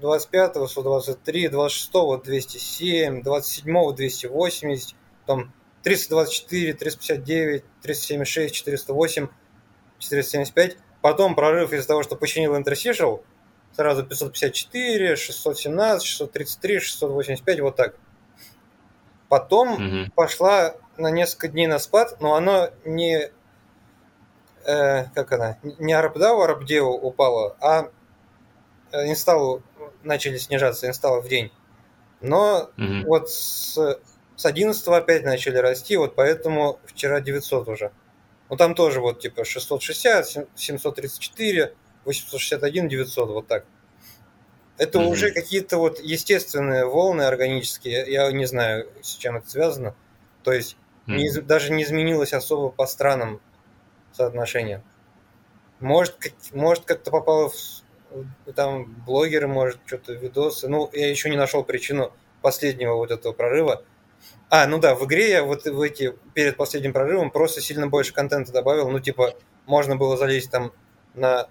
25-го 123, 26-го 207, 27-го 280, там 324, 359, 376, 408, 475. Потом прорыв из-за того, что починил Interstitial, сразу 554, 617, 633, 685, вот так. Потом Мгм. пошла на несколько дней на спад, но оно не э, как она, не ARPDAO, ARPDEO упала, а э, инсталлы начали снижаться, инсталлы в день. Но Мгм. вот с, с 11 опять начали расти, вот поэтому вчера 900 уже. Ну там тоже вот типа 660, сем- 734, 861, 900, вот так. Это Мгм. уже какие-то вот естественные волны органические, я не знаю, с чем это связано. То есть Мгм. не даже не изменилось особо по странам соотношение. Может, как- может как-то попало в- там блогеры, может, что-то видосы. Ну, я еще не нашел причину последнего вот этого прорыва. А, ну да, в игре я вот в эти перед последним прорывом просто сильно больше контента добавил. Ну, типа, можно было залезть там на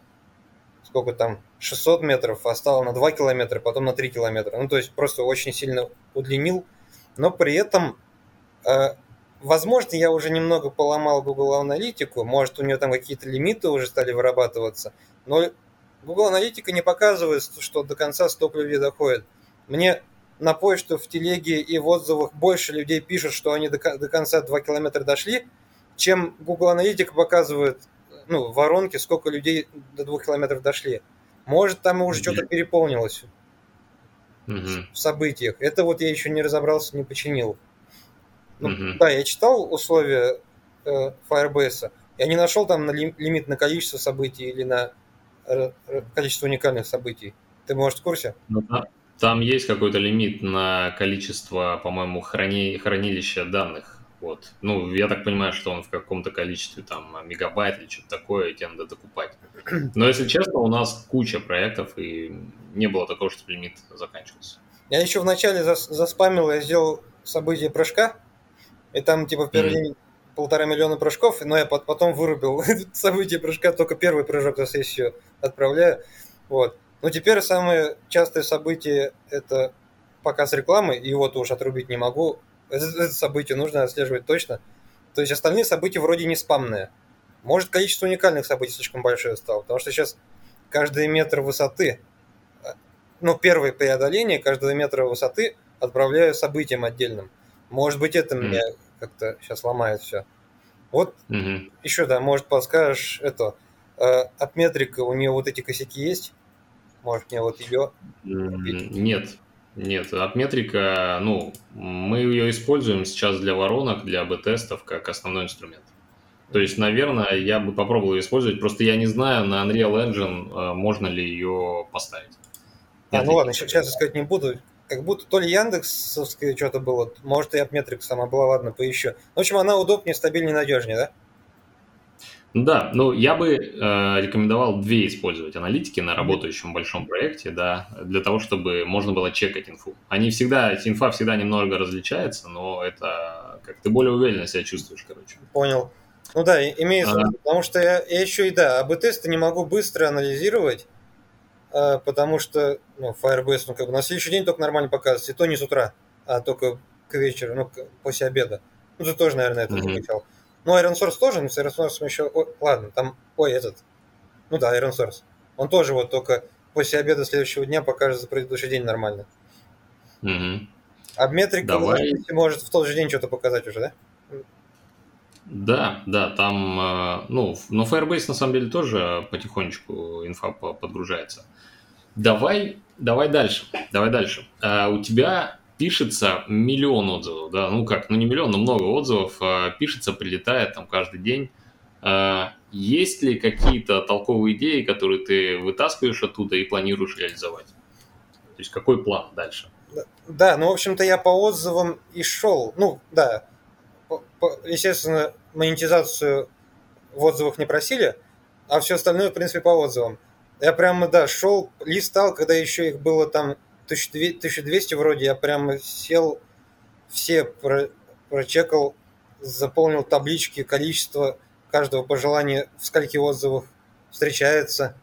сколько там, 600 метров, а стало на 2 километра, потом на 3 километра. Ну, то есть просто очень сильно удлинил. Но при этом э, Возможно, я уже немного поломал Google Аналитику, может, у нее там какие-то лимиты уже стали вырабатываться, но Google Аналитика не показывает, что до конца столько людей доходит. Мне на почту, в телеге и в отзывах больше людей пишут, что они до, до конца 2 километра дошли, чем Google Аналитика показывает ну, в воронке, сколько людей до 2 километров дошли. Может, там уже что-то переполнилось Мгм. в событиях. Это вот я еще не разобрался, не починил. Ну, Мгм. Да, я читал условия э, Firebase. Я не нашел там на ли- лимит на количество событий или на э, э, количество уникальных событий. Ты, может, в курсе? Ну, та- Там есть какой-то лимит на количество, по-моему, храни... хранилища данных. Вот. Ну, я так понимаю, что он в каком-то количестве там мегабайт или что-то такое, и тебе надо докупать. [clears throat] Но, если честно, у нас куча проектов, и не было такого, что лимит заканчивался. Я еще вначале зас- заспамил, я сделал событие прыжка, и там типа в первый Мгм. день полтора миллиона прыжков, но я пот- потом вырубил [laughs] событие прыжка, только первый прыжок за сессию отправляю. Вот. Ну, теперь самые частые события – это показ рекламы, и его уж отрубить не могу. Это, это событие нужно отслеживать точно. То есть остальные события вроде не спамные. Может, количество уникальных событий слишком большое стало, потому что сейчас каждый метр высоты, э, ну, первое преодоление каждого метра высоты отправляю событием отдельным. Может быть, это Мгм. меня как-то сейчас ломает все. Вот Мгм. еще, да, может, подскажешь это. Э, от метрика у нее вот эти косяки есть? Может, мне вот ее... Нет, нет. Апметрика, ну, мы ее используем сейчас для воронок, для АБ-тестов как основной инструмент. То есть, наверное, я бы попробовал ее использовать, просто я не знаю, на Unreal Engine э, можно ли ее поставить. А, ну ладно, сейчас искать не буду. Как будто то ли Яндексовское что-то было, может и Апметрик сама была, ладно, поищу. В общем, она удобнее, стабильнее, надежнее, да? Да, ну я бы э, рекомендовал две использовать аналитики на работающем большом проекте, да, для того, чтобы можно было чекать инфу. Они всегда, инфа всегда немного различается, но это как ты более уверенно себя чувствуешь, короче. Понял. Ну да, и- имеется, Ага. потому что я, я еще и да, АБ-тесты не могу быстро анализировать, а, потому что ну, Firebase, ну как бы на следующий день только нормально показывается, и то не с утра, а только к вечеру, ну к- после обеда. Ну ты тоже, наверное, это замечал. Ну Iron Source тоже, но с Iron Source еще, ой, ладно, там, ой, этот, ну да, Iron Source. Он тоже вот только после обеда следующего дня покажет за предыдущий день нормально. Мгм. А метрика Давай. может в тот же день что-то показать уже, да? Да, да, там, э, ну, но Firebase на самом деле тоже потихонечку инфа по- подгружается. Давай, давай дальше, давай дальше. А, у тебя пишется миллион отзывов, да, ну как, ну не миллион, но много отзывов, а, пишется, прилетает там каждый день. А, есть ли какие-то толковые идеи, которые ты вытаскиваешь оттуда и планируешь реализовать? То есть какой план дальше? Да, ну, в общем-то, я по отзывам и шел. Ну, да, естественно, монетизацию в отзывах не просили, а все остальное, в принципе, по отзывам. Я прямо, да, шел, листал, когда еще их было там 1200 вроде, я прямо сел, все про, прочекал, заполнил таблички, количество каждого пожелания, в скольких отзывах встречается.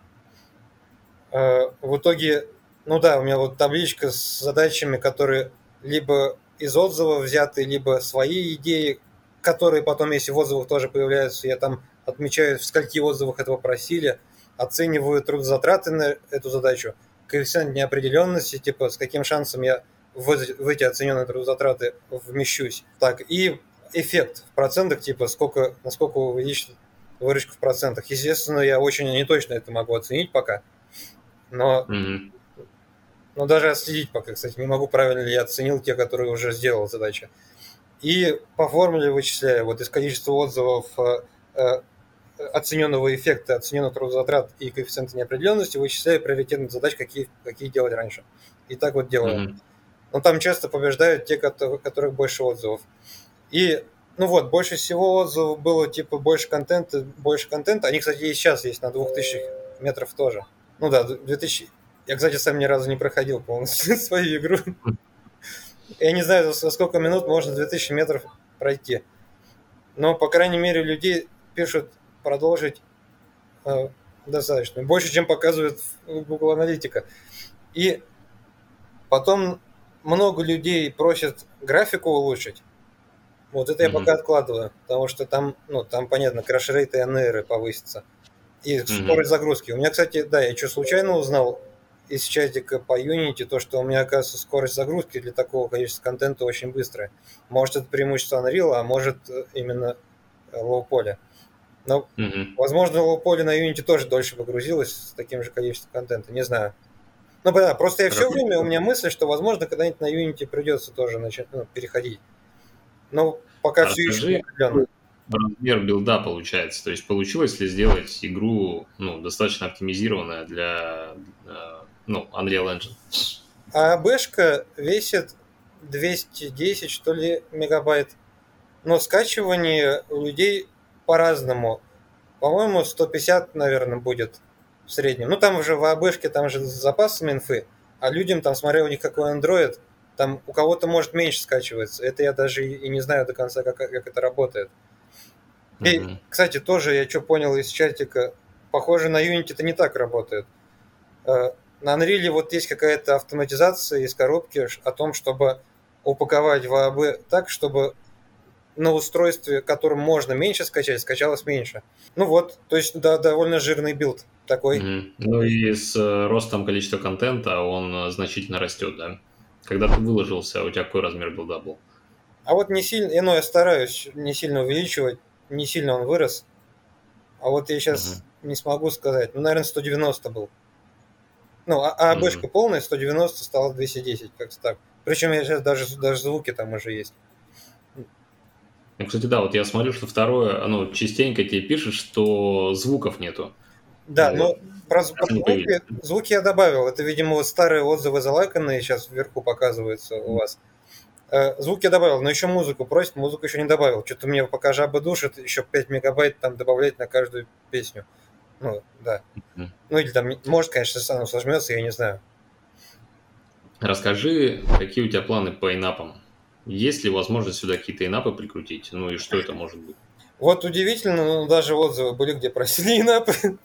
Э, в итоге, ну да, у меня вот табличка с задачами, которые либо из отзывов взяты, либо свои идеи, которые потом, если в отзывах тоже появляются, я там отмечаю, в скольких отзывах этого просили, оцениваю трудозатраты на эту задачу, коэффициент неопределенности, типа с каким шансом я в, в эти оцененные трудозатраты вмещусь. Так, и эффект в процентах, типа сколько, насколько увеличит выручку в процентах. Естественно, я очень неточно это могу оценить пока, но, mm-hmm. но даже отследить пока, кстати, не могу, правильно ли я оценил те, которые уже сделал задача. И по формуле вычисляю, вот из количества отзывов э, э оцененного эффекта, оцененных трудозатрат и коэффициента неопределенности вычисляю приоритетных задач, какие, какие делать раньше. И так вот делаю. Mm-hmm. Но там часто побеждают те, у которых больше отзывов. И, ну вот, больше всего отзывов было, типа, больше контента, больше контента. Они, кстати, и сейчас есть на 2000 метров тоже. Ну да, 2000... Я, кстати, сам ни разу не проходил полностью [laughs] свою игру. Я не знаю, за сколько минут можно 2000 метров пройти. Но, по крайней мере, людей пишут продолжить э, достаточно. Больше, чем показывает Google Аналитика. И потом много людей просят графику улучшить. Вот это mm-hmm. я пока откладываю, потому что там, ну, там, понятно, краш-рейт и НР повысится. И mm-hmm. скорость загрузки. У меня, кстати, да, я что, случайно узнал из чатика по Unity, то, что у меня, оказывается, скорость загрузки для такого количества контента очень быстрая. Может, это преимущество Unreal, а может, именно low поле. Но, mm-hmm. возможно, поле на Unity тоже дольше погрузилось с таким же количеством контента, не знаю. Ну, да, просто я все время, у меня мысль, что, возможно, когда-нибудь на Unity придется тоже начать ну, переходить. Но пока а все еще не определенно. Размер билда получается. То есть получилось ли сделать игру ну, достаточно оптимизированная для э, ну, Unreal Engine? А бэшка весит 210, что ли, мегабайт. Но скачивание у людей по-разному. По-моему, 150, наверное, будет в среднем. Ну, там уже в АБшке, там же с запасами инфы, а людям, там, смотря у них какой Android, там у кого-то может меньше скачивается. Это я даже и не знаю до конца, как, как это работает. Mm-hmm. И, кстати, тоже я что понял из чатика, похоже, на Unity это не так работает. Э, на Unreal вот есть какая-то автоматизация из коробки о том, чтобы упаковать в AAB так, чтобы на устройстве, которым можно меньше скачать, скачалось меньше. Ну вот, то есть да, довольно жирный build такой. Mm-hmm. Ну и с э, ростом количества контента он э, значительно растет, да? Когда ты выложился, у тебя какой размер build а был? А вот не сильно, ну, я стараюсь не сильно увеличивать, не сильно он вырос. А вот я сейчас угу. не смогу сказать. Ну, наверное, 190 был. Ну, а, а угу. полная, 190 стало 210, как-то так. Причем я сейчас даже, даже звуки там уже есть. Ну, кстати, да, вот я смотрю, что второе, оно частенько тебе пишет, что звуков нету. Да, но про, про звуки, звуки я добавил. Это, видимо, вот старые отзывы залайканные сейчас вверху показываются у вас. Э, звуки я добавил, но еще музыку просит, музыку еще не добавил. Что-то мне пока жаба душит, еще 5 мегабайт там добавлять на каждую песню. Ну, да. Ну, или там, может, конечно, сам сожмется, я не знаю. Расскажи, какие у тебя планы по инапам? Есть ли возможность сюда какие-то инапы прикрутить? Ну и что это может быть? Вот удивительно, но даже отзывы были, где просили [laughs] инапы.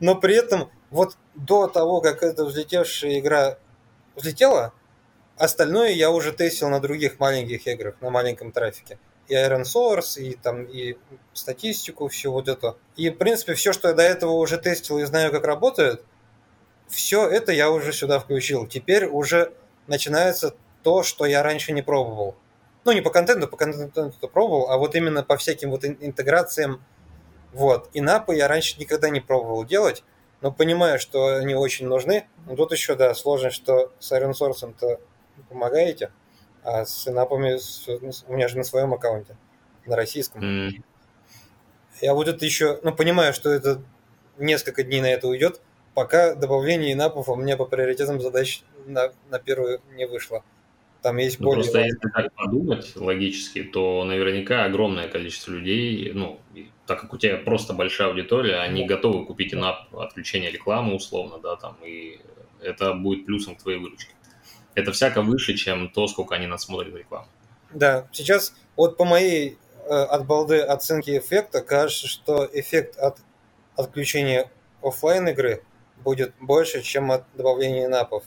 Но при этом вот до того, как эта взлетевшая игра взлетела, остальное я уже тестил на других маленьких играх, на маленьком трафике. И Iron Source, и там, и статистику, все вот это. И, в принципе, все, что я до этого уже тестил и знаю, как работает, все это я уже сюда включил. Теперь уже начинается то, что я раньше не пробовал ну, не по контенту, по контенту пробовал, а вот именно по всяким вот интеграциям. Вот. И напы я раньше никогда не пробовал делать, но понимаю, что они очень нужны. Но тут еще, да, сложно, что с Iron Source-то помогаете, а с инапами у меня же на своем аккаунте, на российском. Mm. Я вот это еще, ну, понимаю, что это несколько дней на это уйдет, пока добавление инапов у меня по приоритетам задач на, на первую не вышло. Там есть ну, более... Просто если так подумать логически, то наверняка огромное количество людей, ну, так как у тебя просто большая аудитория, они готовы купить инап отключение рекламы условно, да, там, и это будет плюсом к твоей выручке. Это всяко выше, чем то, сколько они насмотрят рекламу. Да, сейчас вот по моей э, от балды оценки эффекта кажется, что эффект от отключения офлайн игры будет больше, чем от добавления напов.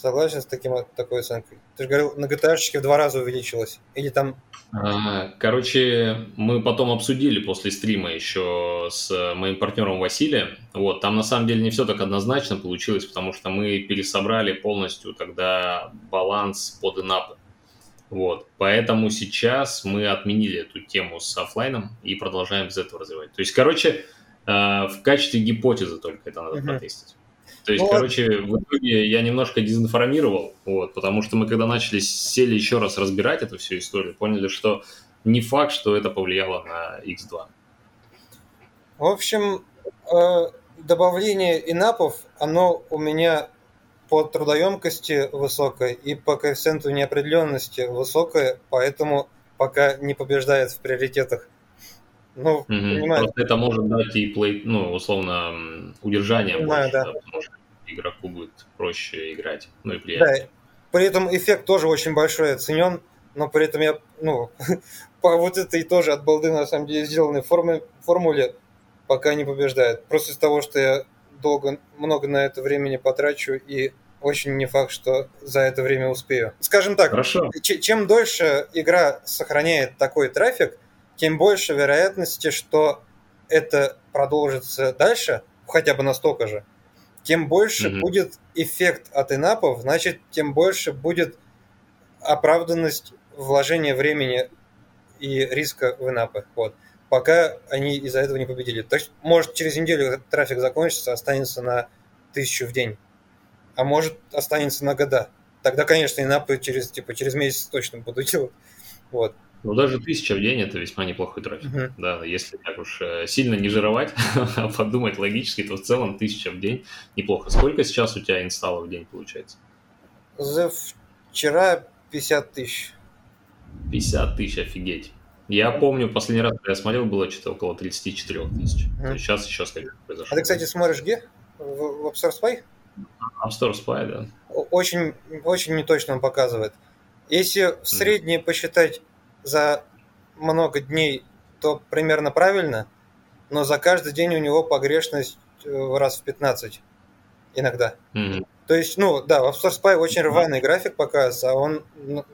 Согласен с таким, такой оценкой? Ты же говорил, на GTA в два раза увеличилось. Или там... А, короче, мы потом обсудили после стрима еще с моим партнером Василием. Вот, там на самом деле не все так однозначно получилось, потому что мы пересобрали полностью тогда баланс под инапы. Вот, поэтому сейчас мы отменили эту тему с офлайном и продолжаем без этого развивать. То есть, короче, а, в качестве гипотезы только это надо uh-huh. протестить. То есть, ну, короче, в итоге я немножко дезинформировал, вот, потому что мы когда начали сели еще раз разбирать эту всю историю, поняли, что не факт, что это повлияло на X2. В общем, э, добавление инапов, оно у меня по трудоемкости высокое и по коэффициенту неопределенности высокое, поэтому пока не побеждает в приоритетах. Ну, угу. Просто это может дать и плей, ну, условно, удержание Понимаю, больше, да. да, потому что игроку будет проще играть, ну и приятнее. Да, при этом эффект тоже очень большой оценен, но при этом я, ну, [laughs] по вот этой тоже от балды на самом деле сделанной форме, формуле пока не побеждает. Просто из того, что я долго, много на это времени потрачу и очень не факт, что за это время успею. Скажем так, Хорошо. чем дольше игра сохраняет такой трафик, тем больше вероятности, что это продолжится дальше, хотя бы настолько же, тем больше mm-hmm. будет эффект от инапов, значит, тем больше будет оправданность вложения времени и риска в инапы. Вот. Пока они из-за этого не победили. То есть, может, через неделю трафик закончится, останется на тысячу в день. А может, останется на года. Тогда, конечно, инапы через, типа, через месяц точно буду делать. Вот. Ну, даже тысяча в день – это весьма неплохой трафик. Uh-huh. Да, если так уж э, сильно не жировать, [laughs] а подумать логически, то в целом тысяча в день неплохо. Сколько сейчас у тебя инсталлов в день получается? За вчера 50 тысяч. 50 тысяч, офигеть. Я помню, последний раз, когда я смотрел, было что-то около 34 тысяч. Uh-huh. То есть сейчас еще сколько произошло. А ты, кстати, смотришь где? В, в App Store Spy? App Store Spy, да. Очень, очень неточно он показывает. Если в среднее mm-hmm. посчитать за много дней, то примерно правильно, но за каждый день у него погрешность э, раз в 15 иногда. Mm-hmm. То есть, ну, да, в Store Spy очень рваный график показывается, а он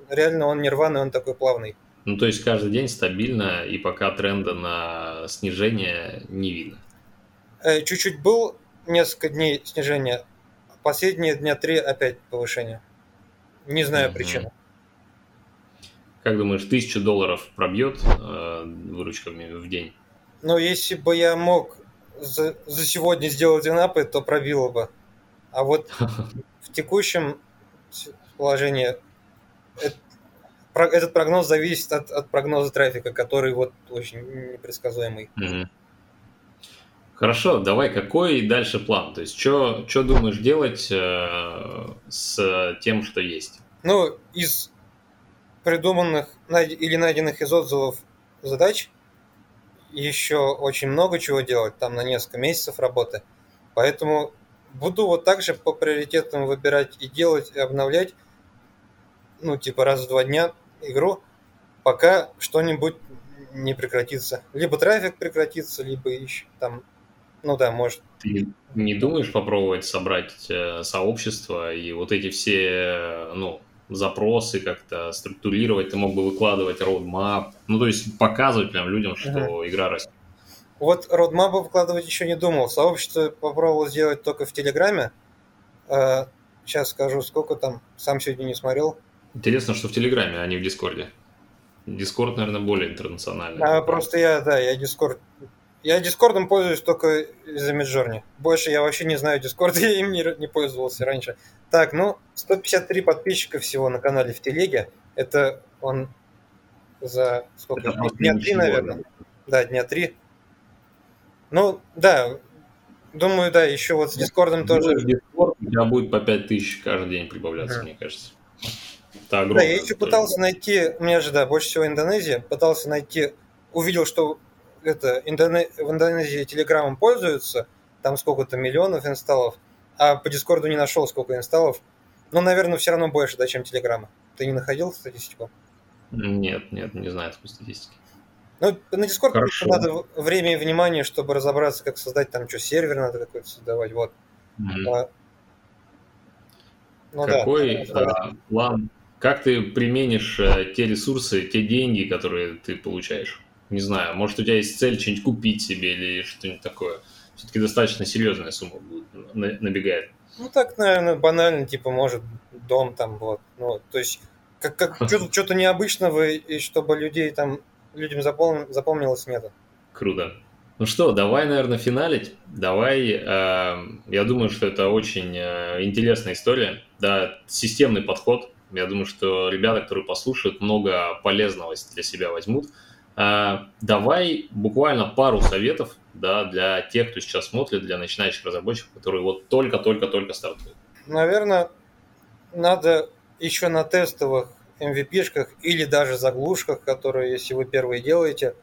реально он не рваный, он такой плавный. Ну, то есть каждый день стабильно, и пока тренда на снижение не видно. Э, чуть-чуть был несколько дней снижения, последние дня три опять повышение. Не знаю mm-hmm. причину. Как думаешь, тысячу долларов пробьет э, выручками в день? Ну, если бы я мог за, за сегодня сделать инапы, то пробило бы. А вот [laughs] в текущем положении этот прогноз зависит от, от прогноза трафика, который вот очень непредсказуемый. Угу. Хорошо, давай, какой дальше план? То есть, что думаешь делать э, с тем, что есть? Ну, из придуманных или найденных из отзывов задач еще очень много чего делать, там на несколько месяцев работы. Поэтому буду вот так же по приоритетам выбирать и делать, и обновлять, ну, типа раз в два дня игру, пока что-нибудь не прекратится. Либо трафик прекратится, либо еще там, ну да, может. Ты не думаешь попробовать собрать э, сообщество и вот эти все, э, ну, запросы как-то структурировать, ты мог бы выкладывать roadmap, ну, то есть показывать прям людям, что uh-huh. игра растет. Вот roadmap выкладывать еще не думал. Сообщество попробовал сделать только в Телеграме. Сейчас а, скажу, сколько там, сам сегодня не смотрел. Интересно, что в Телеграме, а не в Дискорде. Дискорд, наверное, более интернациональный. А, просто я, да, я Дискорд я Дискордом пользуюсь только из-за Midjourney. Больше я вообще не знаю Дискорд, [laughs] я им не, не пользовался раньше. Так, ну, 153 подписчика всего на канале в Телеге. Это он за сколько? Это дня три, наверное. Да, дня три. Ну, да, думаю, да, еще вот с Дискордом тоже... Дискорд у тебя будет по 5000 каждый день прибавляться, мне кажется. Это да, я еще пытался найти, у меня же, да, больше всего Индонезия, пытался найти, увидел, что это, Индоне... в Индонезии Телеграмом пользуются, там сколько-то миллионов инсталлов, а по Дискорду не нашел, сколько инсталлов. Но, наверное, все равно больше, да, чем Телеграма. Ты не находил статистику? Нет, нет, не знаю такой статистики. Ну, на Дискорд надо время и внимание, чтобы разобраться, как создать там что, сервер надо какой-то создавать, вот. Mm-hmm. А, ну, Какой да, а, план как ты применишь э, те ресурсы, те деньги, которые ты получаешь? Не знаю, может, у тебя есть цель что-нибудь купить себе или что-нибудь такое. Все-таки достаточно серьезная сумма будет, набегает. Ну, так, наверное, банально, типа, может, дом там, вот. Ну, то есть, как, как что-то, необычного, и чтобы людей там, людям запом, запомнилось нет. Круто. Ну что, давай, наверное, финалить. Давай, э, я думаю, что это очень э, интересная история. Да, системный подход я думаю, что ребята, которые послушают, много полезного для себя возьмут. А, давай буквально пару советов да, для тех, кто сейчас смотрит, для начинающих разработчиков, которые вот только-только-только стартуют. Наверное, надо еще на тестовых MVP-шках или даже заглушках, которые, если вы первые делаете,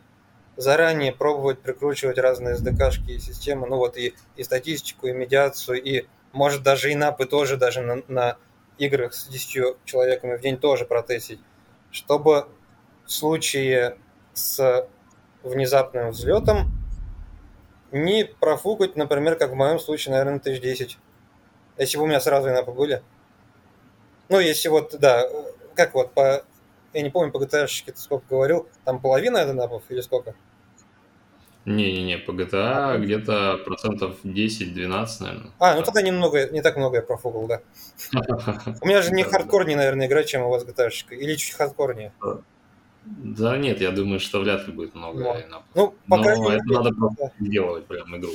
заранее пробовать прикручивать разные SDK-шки и системы, ну вот и, и статистику, и медиацию, и может даже и напы тоже даже на, на играх с 10 человеками в день тоже протестить, чтобы в случае с внезапным взлетом не профукать, например, как в моем случае, наверное, тысяч 10. Если бы у меня сразу инапы были. Ну, если вот, да, как вот по... Я не помню, по GTA ты сколько говорил, там половина инапов или сколько? Не-не-не, по GTA а, где-то процентов 10-12, наверное. А, ну тогда немного, не так много я профугал, да. [laughs] У меня же не хардкорнее, наверное, игра, чем у вас GTA, или чуть хардкорнее. Да нет, я думаю, что вряд ли будет много. Ну, по крайней мере... это надо просто делать прям игру.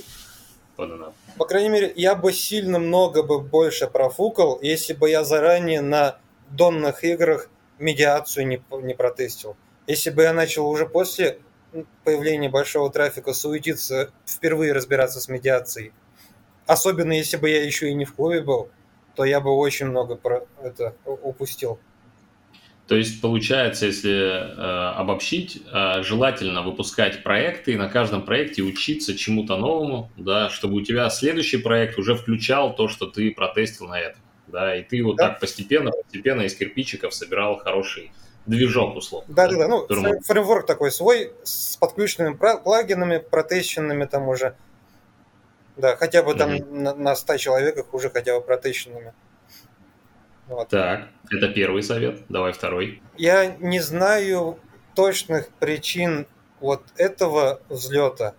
По крайней мере, я бы сильно много бы больше профукал, если бы я заранее на донных играх медиацию не, не протестил. Если бы я начал уже после появления большого трафика суетиться, впервые разбираться с медиацией. Особенно если бы я еще и не в клубе был, то я бы очень много про это упустил. То есть получается, если э, обобщить, э, желательно выпускать проекты и на каждом проекте учиться чему-то новому, да, чтобы у тебя следующий проект уже включал то, что ты протестил на этом, да, и ты вот да. так постепенно, постепенно из кирпичиков собирал хороший движок, условно. Да, да, да. Ну, которому... фреймворк такой свой, с подключенными плагинами, протещенными там уже. Да, хотя бы там mm-hmm. на, на 100 человеках уже хотя бы протещенными. Вот. Так, это первый совет. Давай второй. Я не знаю точных причин вот этого взлета,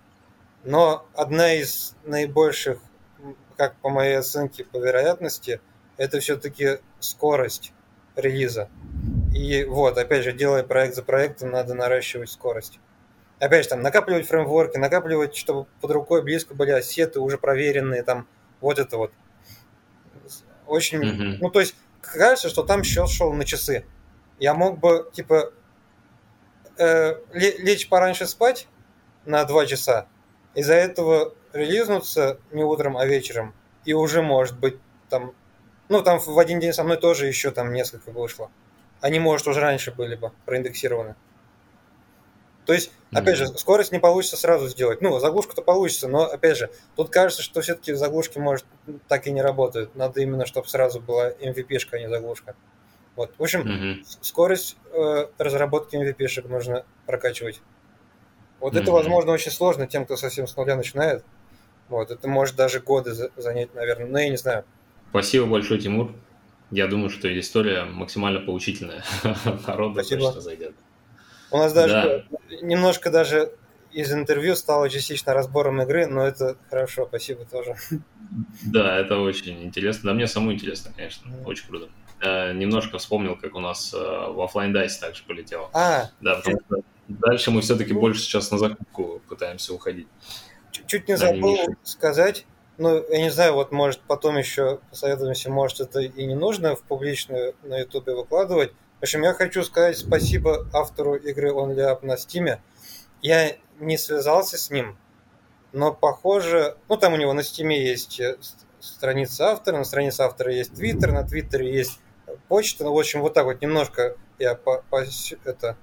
но одна из наибольших, как по моей оценке, по вероятности, это все-таки скорость релиза. И вот, опять же, делая проект за проектом, надо наращивать скорость. Опять же, там, накапливать фреймворки, накапливать, чтобы под рукой близко были ассеты, уже проверенные, там, вот это вот. Очень, mm-hmm. ну, то есть, кажется, что там счет шел на часы. Я мог бы, типа, э, лечь пораньше спать на два часа, из-за этого релизнуться не утром, а вечером, и уже, может быть, там, ну, там в один день со мной тоже еще там несколько вышло они, может, уже раньше были бы проиндексированы. То есть, опять же, скорость не получится сразу сделать. Ну, заглушку-то получится, но, опять же, тут кажется, что все-таки заглушки, может, так и не работают. Надо именно, чтобы сразу была MVP-шка, а не заглушка. Вот. В общем, mm-hmm. скорость э, разработки MVP-шек нужно прокачивать. Вот mm-hmm. это, возможно, очень сложно тем, кто совсем с нуля начинает. Вот, это может даже годы занять, наверное. Но я не знаю. Спасибо большое, Тимур. Я думаю, что история максимально поучительная. [laughs] Народу Спасибо. точно зайдет. У нас даже да. немножко даже из интервью стало частично разбором игры, но это хорошо, спасибо тоже. Да, это очень интересно. Да, мне самому интересно, конечно. Mm. Очень круто. Э, немножко вспомнил, как у нас э, в офлайн дайсе также полетело. А, да, потому что дальше мы все-таки больше сейчас на закупку пытаемся уходить. Чуть не забыл сказать, ну, я не знаю, вот может потом еще посоветуемся, может это и не нужно в публичную на ютубе выкладывать. В общем, я хочу сказать спасибо автору игры Only Up на Steam е. Я не связался с ним, но похоже, ну там у него на Steam е есть э, страница автора, на странице автора есть твиттер, на твиттере есть почта, ну в общем вот так вот немножко я по, по это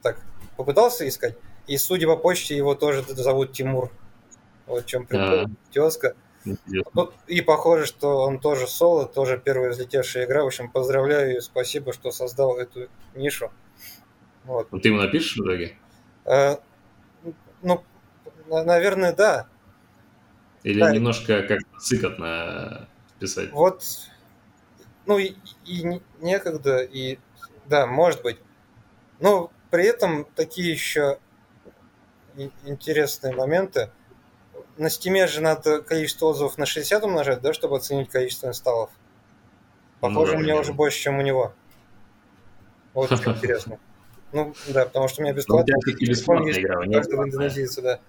так попытался искать, и судя по почте его тоже зовут Тимур, вот в чем прикол, а. тезка. И похоже, что он тоже соло, тоже первая взлетевшая игра. В общем, поздравляю и спасибо, что создал эту нишу. Вот. Ну, ты ему напишешь в итоге? А, ну, наверное, да. Или да. немножко как цикотно писать? Вот, ну и, и некогда, и да, может быть. Но при этом такие еще интересные моменты на стиме же надо количество отзывов на 60 умножать, да, чтобы оценить количество инсталлов. Похоже, ну, да, у меня уже больше, чем у него. Вот [laughs] что интересно. Ну, да, потому что у меня бесплатно. Ну, телефон есть игра, у каждого индонезийца, да.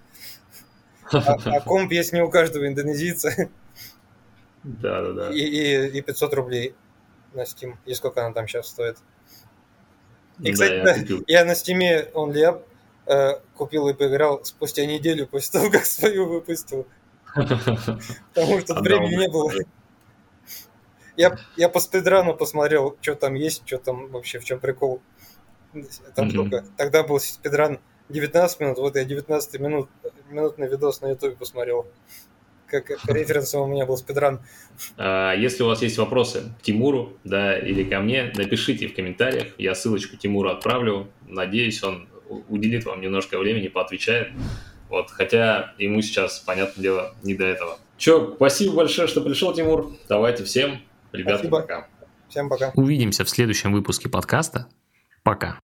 А, а [laughs] комп есть не у каждого индонезийца. Да, да, да. И, и, и 500 рублей на Steam. И сколько она там сейчас стоит. И, кстати, да, я, да, я на Steam OnlyUp Э, купил и поиграл спустя неделю после того, как свою выпустил. Потому что времени не было. Я, я по спидрану посмотрел, что там есть, что там вообще, в чем прикол. Там mm-hmm. Тогда был спидран 19 минут, вот я 19 минут, минутный видос на ютубе посмотрел. Как [laughs] референсом у меня был спидран. А, если у вас есть вопросы к Тимуру, да, или ко мне, напишите в комментариях. Я ссылочку Тимуру отправлю. Надеюсь, он уделит вам немножко времени, поотвечает. Вот, хотя ему сейчас, понятное дело, не до этого. Че, спасибо большое, что пришел, Тимур. Давайте всем, ребята, спасибо. пока. Всем пока. Увидимся в следующем выпуске подкаста. Пока.